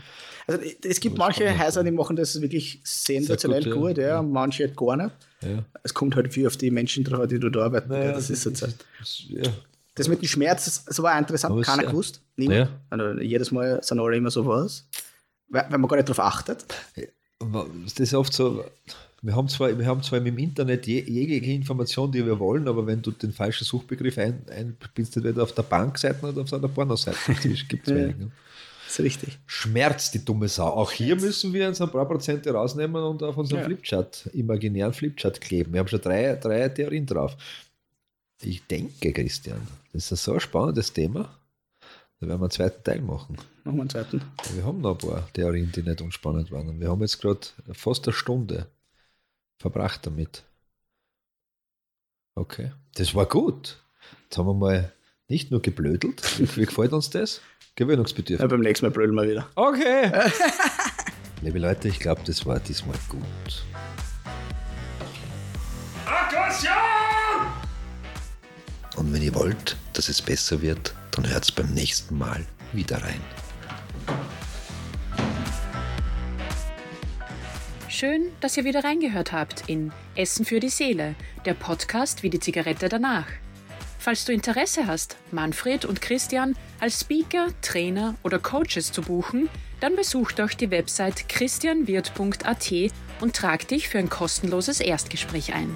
Also es gibt Aber manche Häuser, die machen das wirklich sensationell gut, gut, ja. ja, manche halt gar nicht. Ja. Es kommt halt viel auf die Menschen drauf, die du da arbeiten. ja, das ist so Zeit. das, ja. Das mit dem Schmerz, das, das war interessant, keiner gewusst. Niemand. Also jedes Mal sind alle immer so was. Weil, weil man gar nicht darauf achtet. Das ist oft so, wir haben zwar, wir haben zwar im Internet je, jegliche Information, die wir wollen, aber wenn du den falschen Suchbegriff ein, einbindest, entweder auf der Bankseite oder auf einer Pornoseite. Das gibt es wenig. ne? Das ist richtig. Schmerz, die dumme Sau. Auch hier müssen wir uns ein paar Prozente rausnehmen und auf unseren Ja. Flipchart, imaginären Flipchart kleben. Wir haben schon drei, drei Theorien drauf. Ich denke, Christian, das ist so ein spannendes Thema. Da werden wir einen zweiten Teil machen. Machen wir einen zweiten. Wir haben noch ein paar Theorien, die nicht unspannend waren. Und wir haben jetzt gerade fast eine Stunde verbracht damit. Okay, das war gut. Jetzt haben wir mal nicht nur geblödelt. Wie, wie gefällt uns das? Gewöhnungsbedürftig. Ja, beim nächsten Mal brüllen wir wieder. Okay. Liebe Leute, ich glaube, das war diesmal gut. Und wenn ihr wollt, dass es besser wird, dann hört's beim nächsten Mal wieder rein. Schön, dass ihr wieder reingehört habt in Essen für die Seele, der Podcast wie die Zigarette danach. Falls du Interesse hast, Manfred und Christian als Speaker, Trainer oder Coaches zu buchen, dann besuch doch die Website christianwirt.at und trag dich für ein kostenloses Erstgespräch ein.